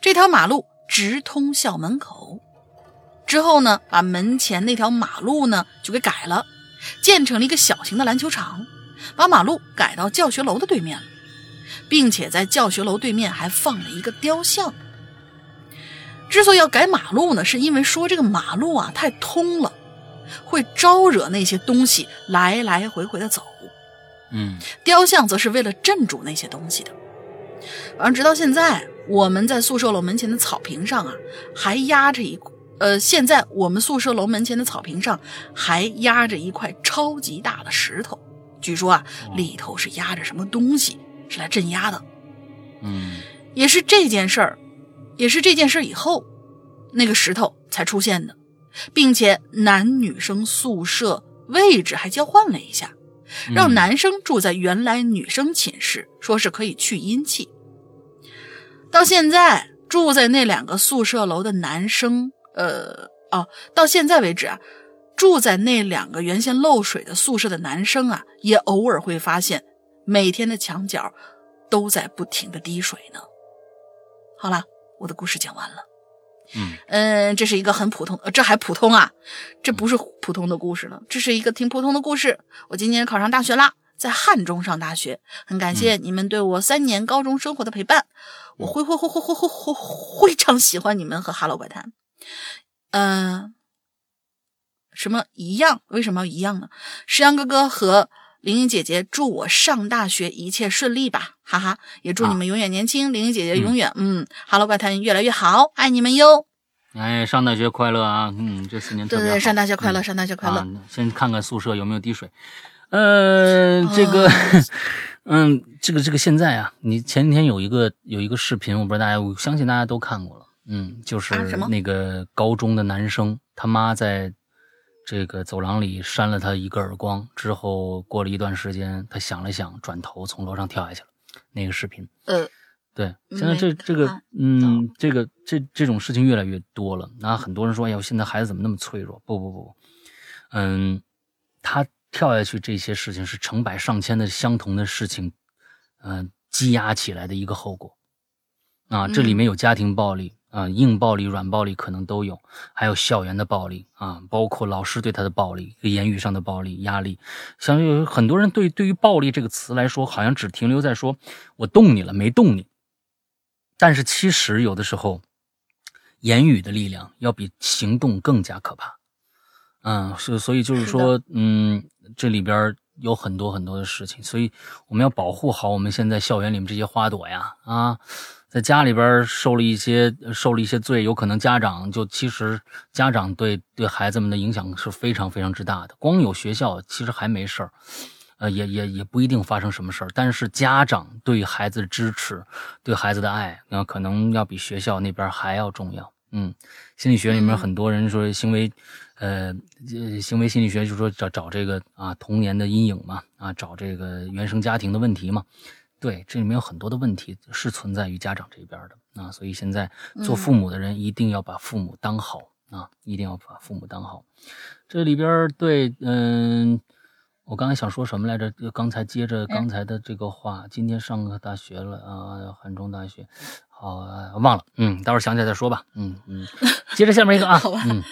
这条马路。直通校门口，之后呢，把门前那条马路呢就给改了，建成了一个小型的篮球场，把马路改到教学楼的对面了，并且在教学楼对面还放了一个雕像。之所以要改马路呢，是因为说这个马路啊太通了，会招惹那些东西来来回回的走。嗯，雕像则是为了镇住那些东西的。反正直到现在。我们在宿舍楼门前的草坪上啊，还压着一呃，现在我们宿舍楼门前的草坪上还压着一块超级大的石头，据说啊，里头是压着什么东西，是来镇压的。嗯，也是这件事儿，也是这件事儿以后，那个石头才出现的，并且男女生宿舍位置还交换了一下，让男生住在原来女生寝室，说是可以去阴气。到现在住在那两个宿舍楼的男生，呃，哦，到现在为止啊，住在那两个原先漏水的宿舍的男生啊，也偶尔会发现每天的墙角都在不停的滴水呢。好了，我的故事讲完了。嗯嗯，这是一个很普通，这还普通啊？这不是普通的故事了，这是一个挺普通的故事。我今年考上大学啦，在汉中上大学，很感谢你们对我三年高中生活的陪伴。我会会会会会会会非常喜欢你们和哈喽怪谈，嗯，什么一样？为什么要一样呢？石阳哥哥和玲玲姐姐祝我上大学一切顺利吧，哈哈！也祝你们永远年轻，玲玲姐姐永远嗯，哈喽怪谈越来越好，爱你们哟！哎，上大学快乐啊！嗯，这四年对对，上大学快乐，上大学快乐。先看看宿舍有没有滴水，呃，这个。*laughs* 嗯，这个这个现在啊，你前几天有一个有一个视频，我不知道大家，我相信大家都看过了。嗯，就是那个高中的男生，他妈在这个走廊里扇了他一个耳光，之后过了一段时间，他想了想，转头从楼上跳下去了。那个视频，呃，对，现在这这个，嗯，这个这这种事情越来越多了。那很多人说，哎呀，现在孩子怎么那么脆弱？不不不，嗯，他。跳下去这些事情是成百上千的相同的事情，嗯，积压起来的一个后果，啊，这里面有家庭暴力啊，硬暴力、软暴力可能都有，还有校园的暴力啊，包括老师对他的暴力、言语上的暴力、压力。像有很多人对对于暴力这个词来说，好像只停留在说我动你了没动你，但是其实有的时候，言语的力量要比行动更加可怕。嗯，是，所以就是说，嗯。这里边有很多很多的事情，所以我们要保护好我们现在校园里面这些花朵呀！啊，在家里边受了一些受了一些罪，有可能家长就其实家长对对孩子们的影响是非常非常之大的。光有学校其实还没事儿，呃，也也也不一定发生什么事儿，但是家长对孩子的支持、对孩子的爱，那可能要比学校那边还要重要。嗯，心理学里面很多人说行为，呃，行为心理学就是说找找这个啊童年的阴影嘛，啊找这个原生家庭的问题嘛。对，这里面有很多的问题是存在于家长这边的啊，所以现在做父母的人一定要把父母当好啊，一定要把父母当好。这里边对，嗯。我刚才想说什么来着？刚才接着刚才的这个话，今天上个大学了啊，汉中大学，好忘了，嗯，待会儿想起来再说吧，嗯嗯，*laughs* 接着下面一个啊，嗯，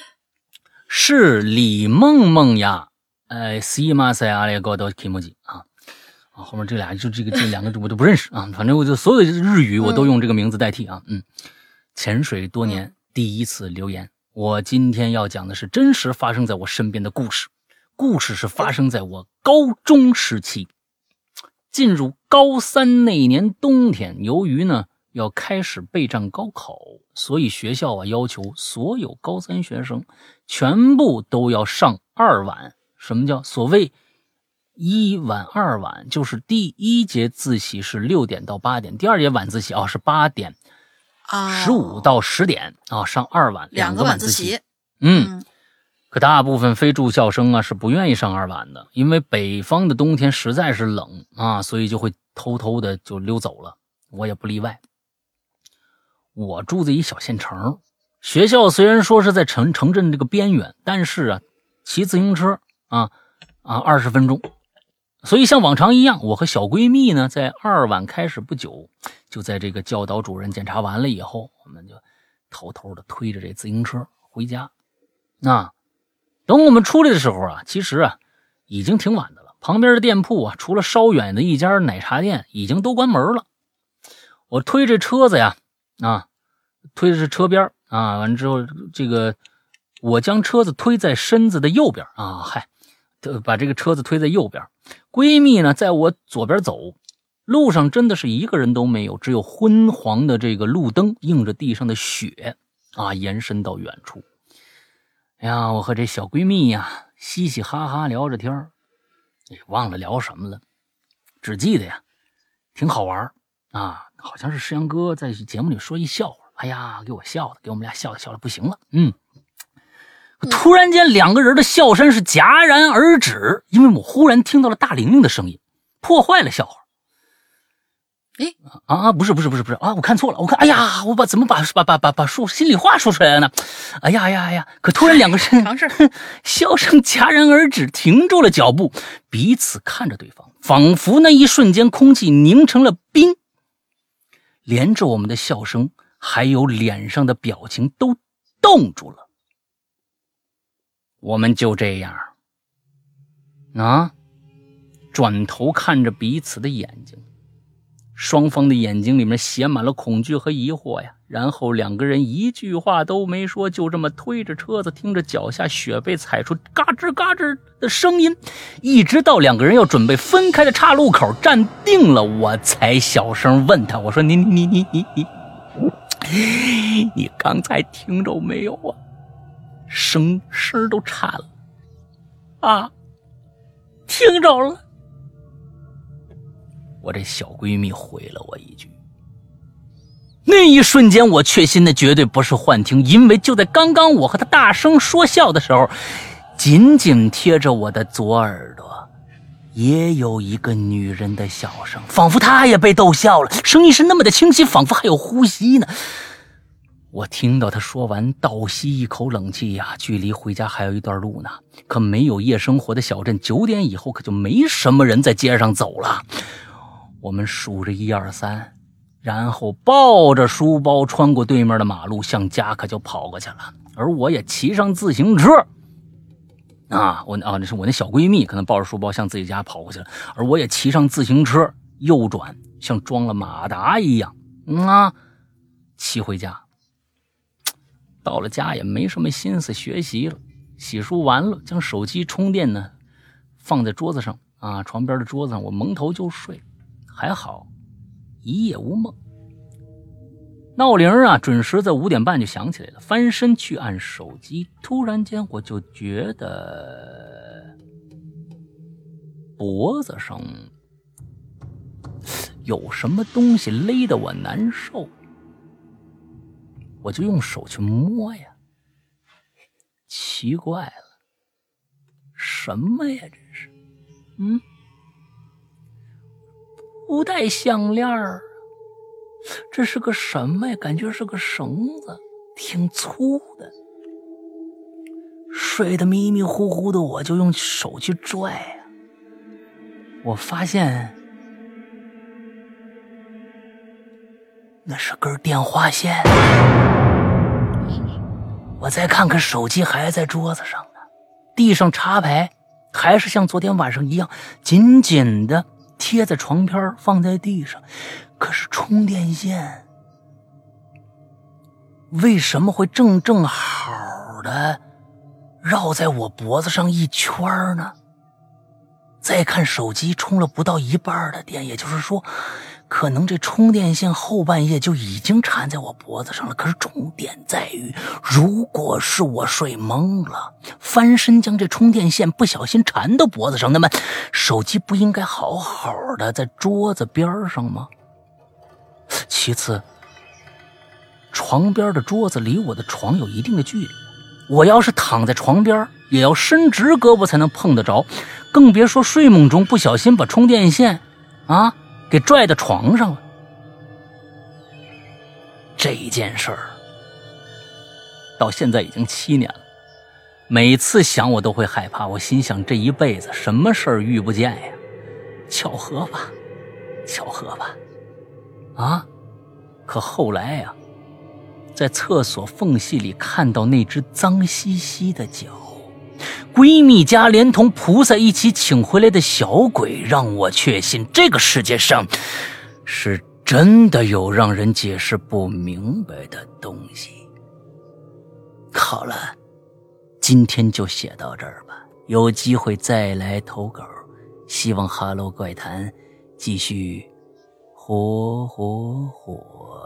是李梦梦呀，哎，西马塞阿列高多提莫吉啊，啊，后面这俩就这个这两个我都不认识啊，反正我就所有的日语我都用这个名字代替啊，嗯，潜水多年第一次留言，我今天要讲的是真实发生在我身边的故事。故事是发生在我高中时期，进入高三那年冬天，由于呢要开始备战高考，所以学校啊要求所有高三学生全部都要上二晚。什么叫所谓一晚二晚？就是第一节自习是六点到八点，第二节晚自习啊是八点啊十五到十点啊上二晚两个晚自习，嗯。可大部分非住校生啊是不愿意上二晚的，因为北方的冬天实在是冷啊，所以就会偷偷的就溜走了。我也不例外。我住在一小县城，学校虽然说是在城城镇这个边缘，但是啊，骑自行车啊啊二十分钟。所以像往常一样，我和小闺蜜呢，在二晚开始不久，就在这个教导主任检查完了以后，我们就偷偷的推着这自行车回家。那。等我们出来的时候啊，其实啊，已经挺晚的了。旁边的店铺啊，除了稍远的一家奶茶店，已经都关门了。我推着车子呀，啊，推着车边啊，完之后，这个我将车子推在身子的右边啊，嗨，把这个车子推在右边。闺蜜呢，在我左边走。路上真的是一个人都没有，只有昏黄的这个路灯映着地上的雪啊，延伸到远处。哎呀，我和这小闺蜜呀，嘻嘻哈哈聊着天儿，也忘了聊什么了，只记得呀，挺好玩啊，好像是石阳哥在节目里说一笑话，哎呀，给我笑的，给我们俩笑的笑的不行了，嗯，突然间两个人的笑声是戛然而止，因为我忽然听到了大玲玲的声音，破坏了笑话。哎啊啊！不是不是不是不是啊！我看错了，我看哎呀，我把怎么把把把把把说心里话说出来了呢？哎呀呀呀！可突然两个人 *laughs* *laughs* 笑声戛然而止，停住了脚步，彼此看着对方，仿佛那一瞬间空气凝成了冰，连着我们的笑声，还有脸上的表情都冻住了。我们就这样啊，转头看着彼此的眼睛。双方的眼睛里面写满了恐惧和疑惑呀，然后两个人一句话都没说，就这么推着车子，听着脚下雪被踩出嘎吱嘎吱的声音，一直到两个人要准备分开的岔路口站定了，我才小声问他：“我说你你你你你，你刚才听着没有啊？声声都颤了啊，听着了。”我这小闺蜜回了我一句，那一瞬间我确信那绝对不是幻听，因为就在刚刚我和她大声说笑的时候，紧紧贴着我的左耳朵，也有一个女人的笑声，仿佛她也被逗笑了，声音是那么的清晰，仿佛还有呼吸呢。我听到他说完，倒吸一口冷气呀，距离回家还有一段路呢。可没有夜生活的小镇，九点以后可就没什么人在街上走了。我们数着一二三，然后抱着书包穿过对面的马路，向家可就跑过去了。而我也骑上自行车，啊，我啊，那是我那小闺蜜，可能抱着书包向自己家跑过去了。而我也骑上自行车，右转，像装了马达一样，啊，骑回家。到了家也没什么心思学习了，洗漱完了，将手机充电呢放在桌子上，啊，床边的桌子上，我蒙头就睡。还好，一夜无梦。闹铃啊，准时在五点半就响起来了。翻身去按手机，突然间我就觉得脖子上有什么东西勒得我难受。我就用手去摸呀。奇怪了，什么呀？这是，嗯，不带项链儿，这是个什么呀？感觉是个绳子，挺粗的。睡得迷迷糊糊的，我就用手去拽呀。我发现那是根电话线。我再看看手机，还在桌子上呢。地上插排还是像昨天晚上一样，紧紧的贴在床边，放在地上。可是充电线为什么会正正好的绕在我脖子上一圈呢？再看手机，充了不到一半的电，也就是说。可能这充电线后半夜就已经缠在我脖子上了。可是重点在于，如果是我睡懵了，翻身将这充电线不小心缠到脖子上，那么手机不应该好好的在桌子边上吗？其次，床边的桌子离我的床有一定的距离，我要是躺在床边，也要伸直胳膊才能碰得着，更别说睡梦中不小心把充电线，啊。给拽到床上了。这件事儿到现在已经七年了，每次想我都会害怕。我心想，这一辈子什么事儿遇不见呀？巧合吧，巧合吧，啊！可后来呀，在厕所缝隙里看到那只脏兮兮的脚。闺蜜家连同菩萨一起请回来的小鬼，让我确信这个世界上是真的有让人解释不明白的东西。好了，今天就写到这儿吧，有机会再来投稿。希望《哈喽怪谈》继续火火火。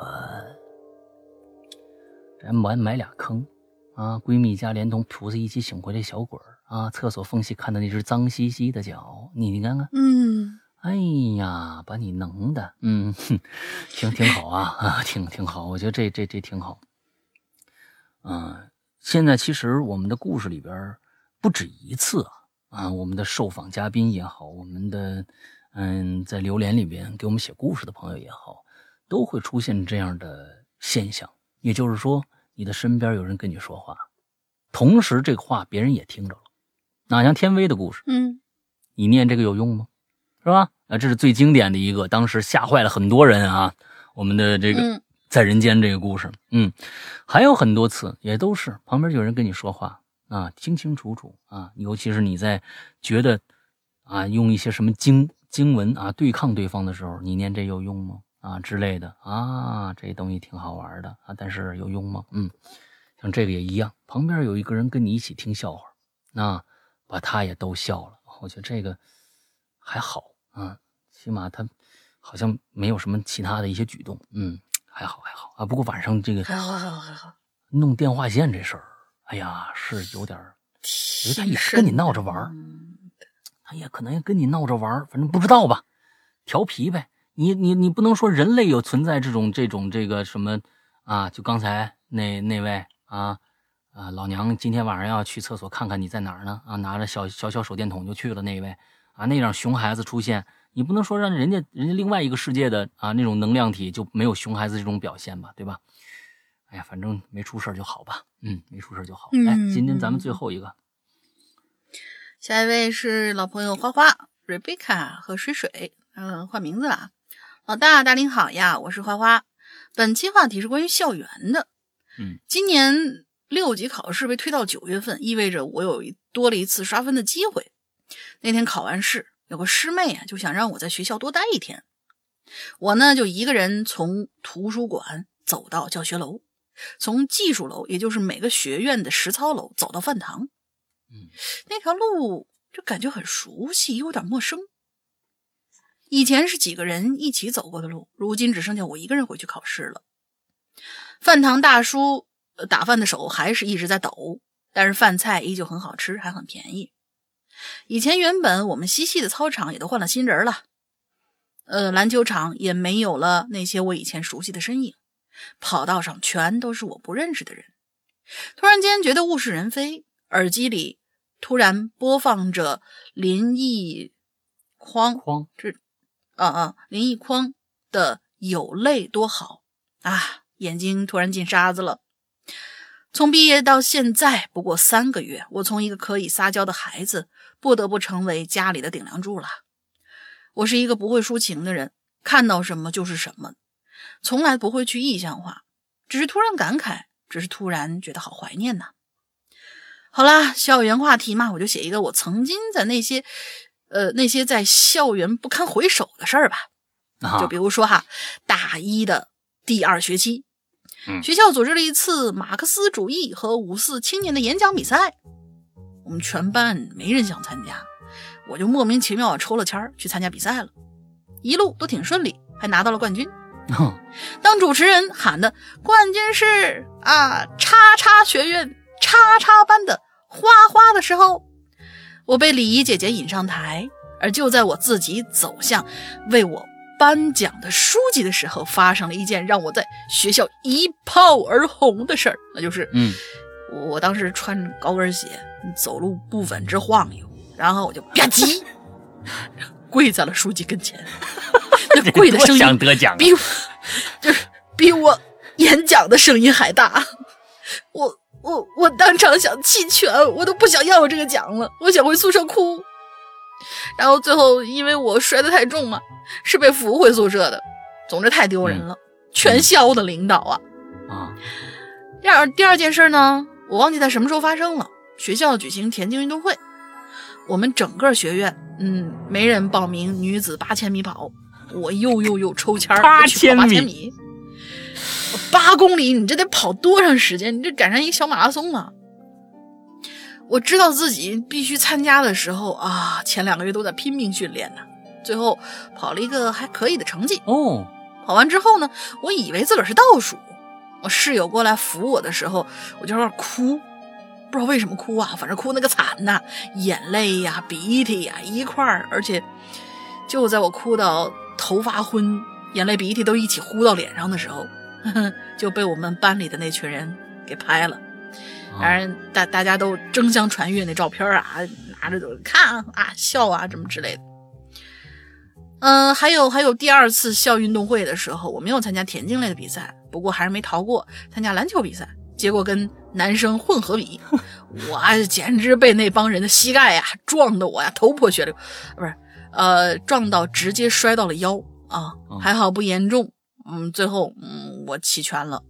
咱埋埋俩坑啊！闺蜜家连同菩萨一起请回来小鬼儿。啊！厕所缝隙看到那只脏兮兮的脚，你你看看，嗯，哎呀，把你能的，嗯，挺挺好啊啊，挺挺好，我觉得这这这挺好。嗯，现在其实我们的故事里边不止一次啊啊，我们的受访嘉宾也好，我们的嗯在留言里边给我们写故事的朋友也好，都会出现这样的现象，也就是说，你的身边有人跟你说话，同时这个话别人也听着了。哪像天威的故事？嗯，你念这个有用吗？是吧？啊，这是最经典的一个，当时吓坏了很多人啊。我们的这个在人间这个故事，嗯，还有很多次也都是旁边有人跟你说话啊，清清楚楚啊。尤其是你在觉得啊，用一些什么经经文啊对抗对方的时候，你念这有用吗？啊之类的啊，这东西挺好玩的啊，但是有用吗？嗯，像这个也一样，旁边有一个人跟你一起听笑话，那。把他也逗笑了，我觉得这个还好啊，起码他好像没有什么其他的一些举动，嗯，还好还好啊。不过晚上这个还好还好还好，弄电话线这事儿，哎呀，是有点儿，他也是跟你闹着玩儿，他也可能也跟你闹着玩儿，反正不知道吧，调皮呗。你你你不能说人类有存在这种这种这个什么啊？就刚才那那位啊。啊，老娘今天晚上要去厕所看看你在哪儿呢？啊，拿着小小小手电筒就去了那一位，啊，那样熊孩子出现，你不能说让人家人家另外一个世界的啊那种能量体就没有熊孩子这种表现吧，对吧？哎呀，反正没出事就好吧，嗯，没出事就好。来，今天咱们最后一个，下一位是老朋友花花、Rebecca 和水水，嗯，换名字了。老大，大林好呀，我是花花。本期话题是关于校园的，嗯，今年。六级考试被推到九月份，意味着我有多了一次刷分的机会。那天考完试，有个师妹啊，就想让我在学校多待一天。我呢，就一个人从图书馆走到教学楼，从技术楼，也就是每个学院的实操楼，走到饭堂。嗯，那条路就感觉很熟悉，又有点陌生。以前是几个人一起走过的路，如今只剩下我一个人回去考试了。饭堂大叔。打饭的手还是一直在抖，但是饭菜依旧很好吃，还很便宜。以前原本我们嬉戏的操场也都换了新人了，呃，篮球场也没有了那些我以前熟悉的身影，跑道上全都是我不认识的人。突然间觉得物是人非，耳机里突然播放着林毅匡哐，这啊啊林奕匡的《有泪多好》啊，眼睛突然进沙子了。从毕业到现在不过三个月，我从一个可以撒娇的孩子，不得不成为家里的顶梁柱了。我是一个不会抒情的人，看到什么就是什么，从来不会去意象化，只是突然感慨，只是突然觉得好怀念呐。好啦，校园话题嘛，我就写一个我曾经在那些，呃，那些在校园不堪回首的事儿吧。啊就比如说哈，大一的第二学期，嗯学校组织了一次马克思主义和五四青年的演讲比赛，我们全班没人想参加，我就莫名其妙地抽了签儿去参加比赛了，一路都挺顺利，还拿到了冠军。*laughs* 哼当主持人喊的冠军是啊叉叉学院叉叉班的花花的时候，我被礼仪姐姐引上台，而就在我自己走向为我颁奖的书记的时候，发生了一件让我在学校一炮而红的事儿，那就是，嗯，我当时穿着高跟鞋，走路不稳直晃悠，然后我就吧唧跪在了书记跟前，那 *laughs* 跪的声音想得奖啊，比我就是比我演讲的声音还大，我我我当场想弃权，我都不想要我这个奖了，我想回宿舍哭。然后最后因为我摔得太重嘛，是被扶回宿舍的。总之太丢人了，全校的领导啊。啊，第二第二件事呢，我忘记在什么时候发生了。学校举行田径运动会，我们整个学院，嗯，没人报名女子八千米跑，我又又又抽签儿八我去跑八千千米，八公里，你这得跑多长时间？你这赶上一个小马拉松了！我知道自己必须参加的时候啊，前两个月都在拼命训练呢，最后跑了一个还可以的成绩。哦，跑完之后呢，我以为自个儿是倒数。我室友过来扶我的时候，我就有点哭，不知道为什么哭啊，反正哭那个惨呐，眼泪呀、鼻涕呀一块儿，而且就在我哭到头发昏、眼泪鼻涕都一起呼到脸上的时候，就被我们班里的那群人给拍了。当然，大大家都争相传阅那照片啊，拿着就看啊、笑啊，什么之类的。嗯，还有还有第二次校运动会的时候，我没有参加田径类的比赛，不过还是没逃过参加篮球比赛。结果跟男生混合比，*laughs* 我简直被那帮人的膝盖呀撞得我呀头破血流，不是，呃，撞到直接摔到了腰啊，还好不严重。嗯，最后嗯我弃权了。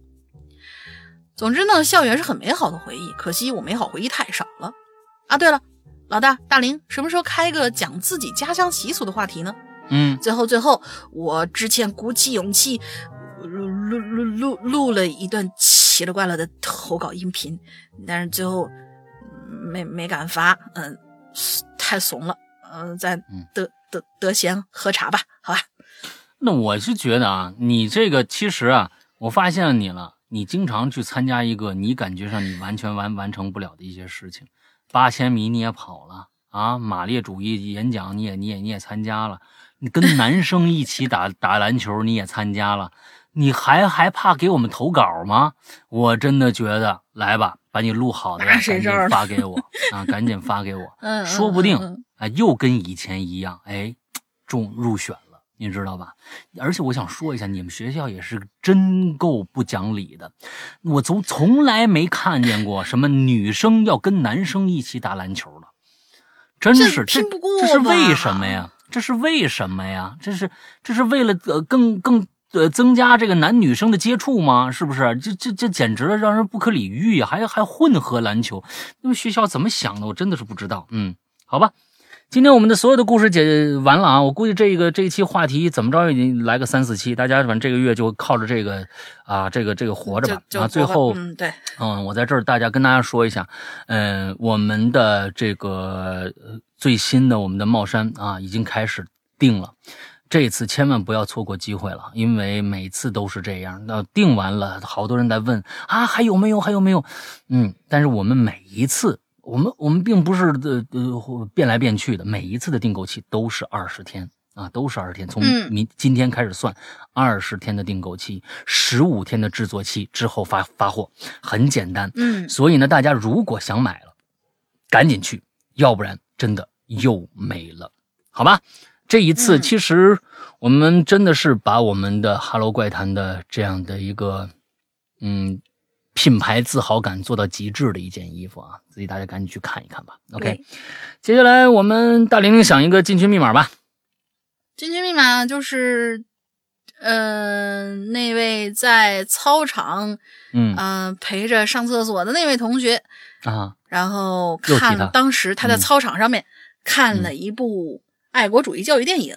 总之呢，校园是很美好的回忆，可惜我美好回忆太少了。啊，对了，老大大林，什么时候开个讲自己家乡习俗的话题呢？嗯，最后，最后，我之前鼓起勇气录录录录录了一段奇了怪了的投稿音频，但是最后嗯没没敢发，嗯，太怂了，嗯，咱得得得闲喝茶吧，好吧。那我是觉得啊，你这个其实啊，我发现你了，你经常去参加一个你感觉上你完全完完成不了的一些事情，八千米你也跑了啊，马列主义演讲你也你也你也参加了，你跟男生一起打打篮球你也参加了，你还还怕给我们投稿吗？我真的觉得，来吧，把你录好的赶紧发给我啊，赶紧发给我，*laughs* 嗯，嗯说不定啊，又跟以前一样，哎，中入选了，你知道吧？而且我想说一下，你们学校也是真够不讲理的，我从从来没看见过什么女生要跟男生一起打篮球的，真是这这是为什么呀？这是为什么呀？这是这是为了呃更更呃增加这个男女生的接触吗？是不是？这这这简直了，让人不可理喻呀！还还混合篮球，那么学校怎么想的？我真的是不知道。嗯，好吧。今天我们的所有的故事解完了啊！我估计这个这一期话题怎么着已经来个三四期，大家反正这个月就靠着这个啊，这个这个活着吧啊！最后嗯，对，嗯，我在这儿大家跟大家说一下，嗯，我们的这个呃最新的我们的帽衫啊，已经开始定了。这次千万不要错过机会了，因为每次都是这样。那定完了，好多人在问啊，还有没有？还有没有？嗯，但是我们每一次，我们我们并不是呃呃变来变去的，每一次的订购期都是二十天啊，都是二十天，从嗯明今天开始算二十天的订购期，十五天的制作期之后发发货，很简单。嗯，所以呢，大家如果想买了，赶紧去，要不然真的又没了，好吧？这一次嗯其实我们真的是把我们的《Hello 怪谈》的这样的一个嗯品牌自豪感做到极致的一件衣服啊，自己大家赶紧去看一看吧。OK，接下来我们大玲玲想一个进群密码吧。进群密码就是，呃，那位在操场，嗯嗯、陪着上厕所的那位同学，啊，然后看当时他在嗯操场上面看了一部爱国主义教育电影，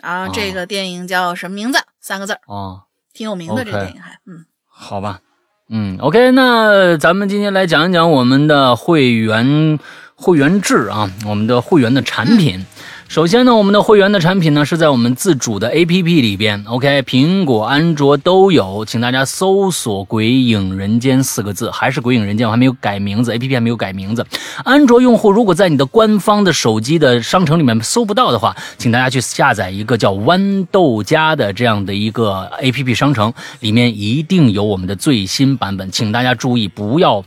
啊，哦这个电影叫什么名字？三个字儿，哦，挺有名的。这个电影还，嗯，好吧，嗯，OK，那咱们今天来讲一讲我们的会员会员制啊，我们的会员的产品。首先呢，我们的会员的产品呢是在我们自主的 APP 里边，OK，苹果、安卓都有，请大家搜索“鬼影人间”四个字，还是“鬼影人间”，我还没有改名字，APP 还没有改名字。安卓用户如果在你的官方的手机的商城里面搜不到的话，请大家去下载一个叫豌豆荚的这样的一个 APP 商城，里面一定有我们的最新版本，请大家注意不要。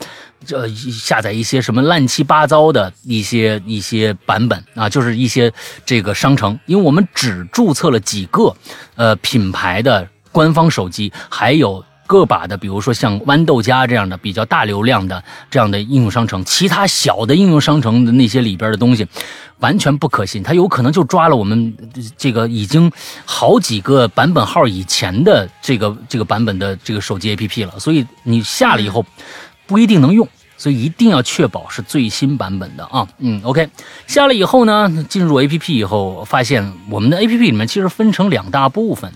这下载一些什么乱七八糟的一些一些版本啊，就是一些这个商城，因为我们只注册了几个呃品牌的官方手机，还有个把的，比如说像豌豆荚这样的比较大流量的这样的应用商城，其他小的应用商城的那些里边的东西，完全不可信，它有可能就抓了我们这个已经好几个版本号以前的这个这个版本的这个手机 APP 了，所以你下了以后不一定能用。所以一定要确保是最新版本的啊，嗯，OK，下了以后呢，进入 APP 以后，发现我们的 APP 里面其实分成两大部分，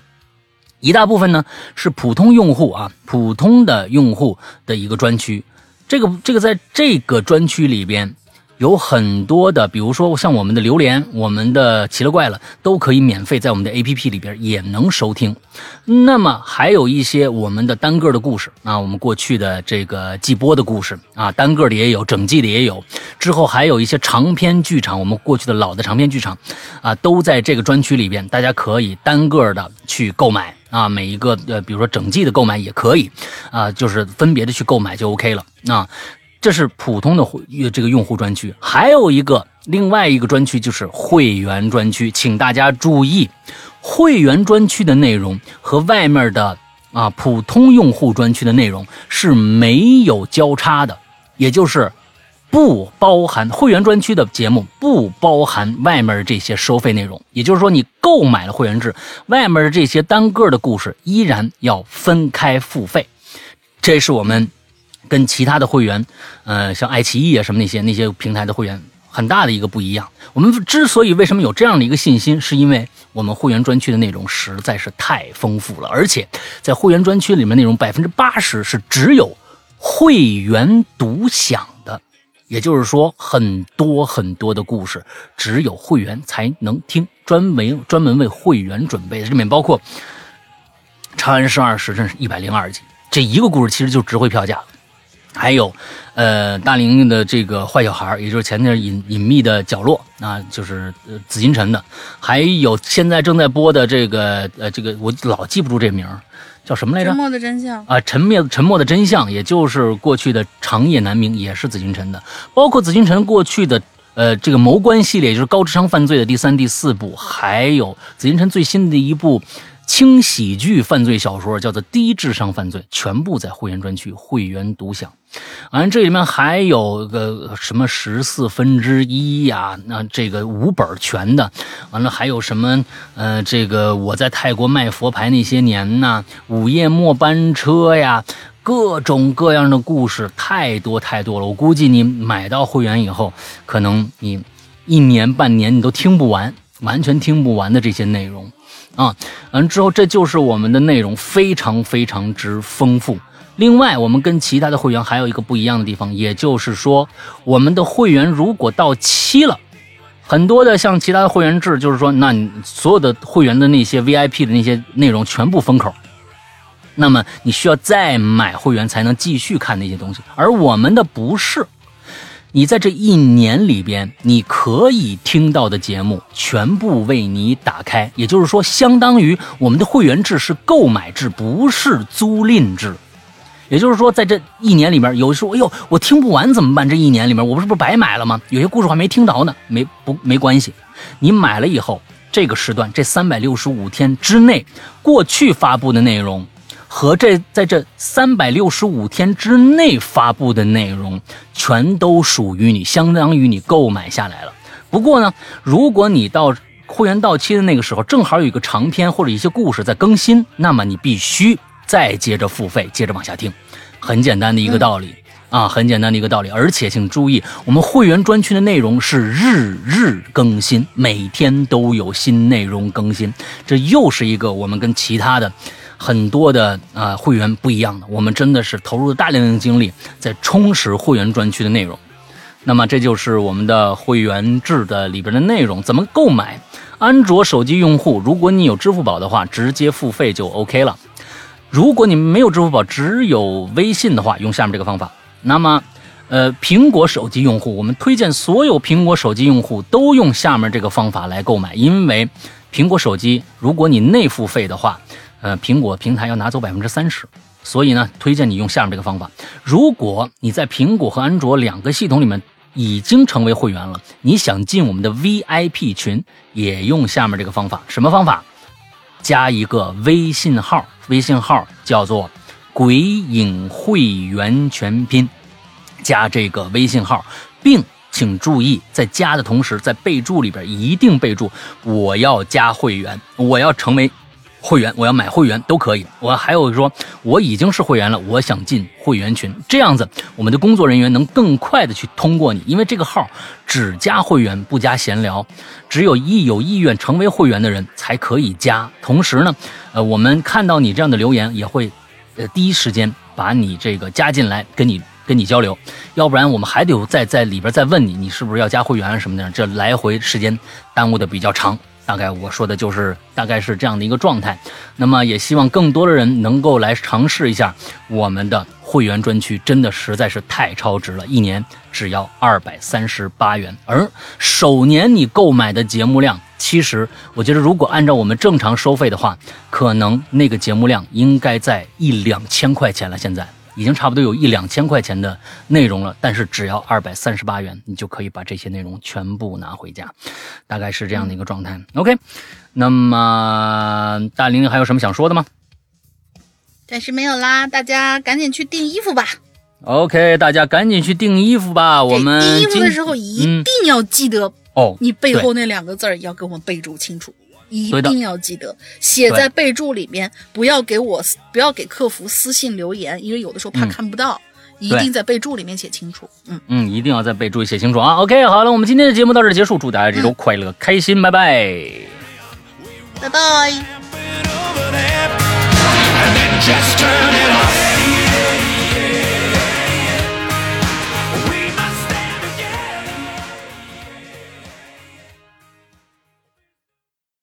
一大部分呢是普通用户啊，普通的用户的一个专区，这个这个在这个专区里边有很多的，比如说像我们的榴莲、我们的奇了怪了，都可以免费在我们的 APP 里边也能收听。那么还有一些我们的单个的故事啊，我们过去的这个季播的故事啊，单个的也有，整季的也有。之后还有一些长篇剧场，我们过去的老的长篇剧场啊，都在这个专区里边，大家可以单个的去购买啊，每一个呃，比如说整季的购买也可以啊，就是分别的去购买就 OK 了啊。这是普通的这个用户专区，还有一个另外一个专区就是会员专区，请大家注意，会员专区的内容和外面的啊普通用户专区的内容是没有交叉的，也就是不包含会员专区的节目不包含外面这些收费内容，也就是说你购买了会员制，外面这些单个的故事依然要分开付费，这是我们。跟其他的会员，呃，像爱奇艺啊什么那些那些平台的会员，很大的一个不一样。我们之所以为什么有这样的一个信心，是因为我们会员专区的内容实在是太丰富了，而且在会员专区里面内容百分之八十是只有会员独享的，也就是说很多很多的故事只有会员才能听，专门专门为会员准备的，这里面包括《长安十二时辰》一百零二集，这一个故事其实就值回票价。还有，呃，大玲玲的这个坏小孩，也就是前面隐隐秘的角落，啊，就是呃紫禁城的，还有现在正在播的这个呃这个我老记不住这名儿，叫什么来着沉？默的真相。啊，沉默沉默的真相，也就是过去的长夜难明，也是紫禁城的，包括紫禁城过去的呃这个谋官系列，也就是高智商犯罪的第三、第四部，还有紫禁城最新的一部轻喜剧犯罪小说，叫做《低智商犯罪》，全部在会员专区，会员独享。完，这里面还有个什么十四分之一呀？那这个五本全的，完了还有什么？呃，这个我在泰国卖佛牌那些年呐，午夜末班车呀，各种各样的故事太多太多了。我估计你买到会员以后，可能你一年半年你都听不完，完全听不完的这些内容啊。完之后，这就是我们的内容，非常非常之丰富。另外，我们跟其他的会员还有一个不一样的地方，也就是说，我们的会员如果到期了，很多的像其他的会员制，就是说，那你所有的会员的那些 VIP 的那些内容全部封口，那么你需要再买会员才能继续看那些东西。而我们的不是，你在这一年里边，你可以听到的节目全部为你打开，也就是说，相当于我们的会员制是购买制，不是租赁制。也就是说，在这一年里面，有时候，哎呦，我听不完怎么办？这一年里面，我不是不是白买了吗？有些故事还没听着呢，没不没关系，你买了以后，这个时段这三百六十五天之内，过去发布的内容。和这在这三百六十五天之内发布的内容，全都属于你，相当于你购买下来了。不过呢，如果你到会员到期的那个时候，正好有一个长篇或者一些故事在更新，那么你必须再接着付费，接着往下听。很简单的一个道理啊，很简单的一个道理。而且请注意，我们会员专区的内容是日日更新，每天都有新内容更新。这又是一个我们跟其他的。很多的啊会员不一样的，我们真的是投入了大量的精力在充实会员专区的内容。那么这就是我们的会员制的里边的内容，怎么购买？安卓手机用户，如果你有支付宝的话，直接付费就 OK 了。如果你没有支付宝，只有微信的话，用下面这个方法。那么，呃，苹果手机用户，我们推荐所有苹果手机用户都用下面这个方法来购买，因为苹果手机，如果你内付费的话。呃，苹果平台要拿走百分之三十，所以呢，推荐你用下面这个方法。如果你在苹果和安卓两个系统里面已经成为会员了，你想进我们的 VIP 群，也用下面这个方法。什么方法？加一个微信号，微信号叫做“鬼影会员全拼”，加这个微信号，并请注意，在加的同时，在备注里边一定备注“我要加会员，我要成为”。会员，我要买会员都可以。我还有说，我已经是会员了，我想进会员群，这样子我们的工作人员能更快的去通过你，因为这个号只加会员不加闲聊，只有意有意愿成为会员的人才可以加。同时呢，呃，我们看到你这样的留言，也会呃第一时间把你这个加进来，跟你跟你交流。要不然我们还得再在里边再问你，你是不是要加会员什么的，这来回时间耽误的比较长。大概我说的就是大概是这样的一个状态，那么也希望更多的人能够来尝试一下我们的会员专区，真的实在是太超值了，一年只要二百三十八元，而首年你购买的节目量，其实我觉得如果按照我们正常收费的话，可能那个节目量应该在一两千块钱了，现在。已经差不多有一两千块钱的内容了，但是只要二百三十八元，你就可以把这些内容全部拿回家，大概是这样的一个状态。OK，那么大玲玲还有什么想说的吗？暂时没有啦，大家赶紧去订衣服吧。OK，大家赶紧去订衣服吧。我们订衣服的时候一定要记得哦，你背后那两个字要给我们备注清楚。一定要记得写在备注里面，不要给我不要给客服私信留言，因为有的时候怕看不到。一定在备注里面写清楚。嗯嗯，一定要在备注写清楚啊。OK，好了，我们今天的节目到这结束，祝大家这周快乐开心，拜拜，拜拜。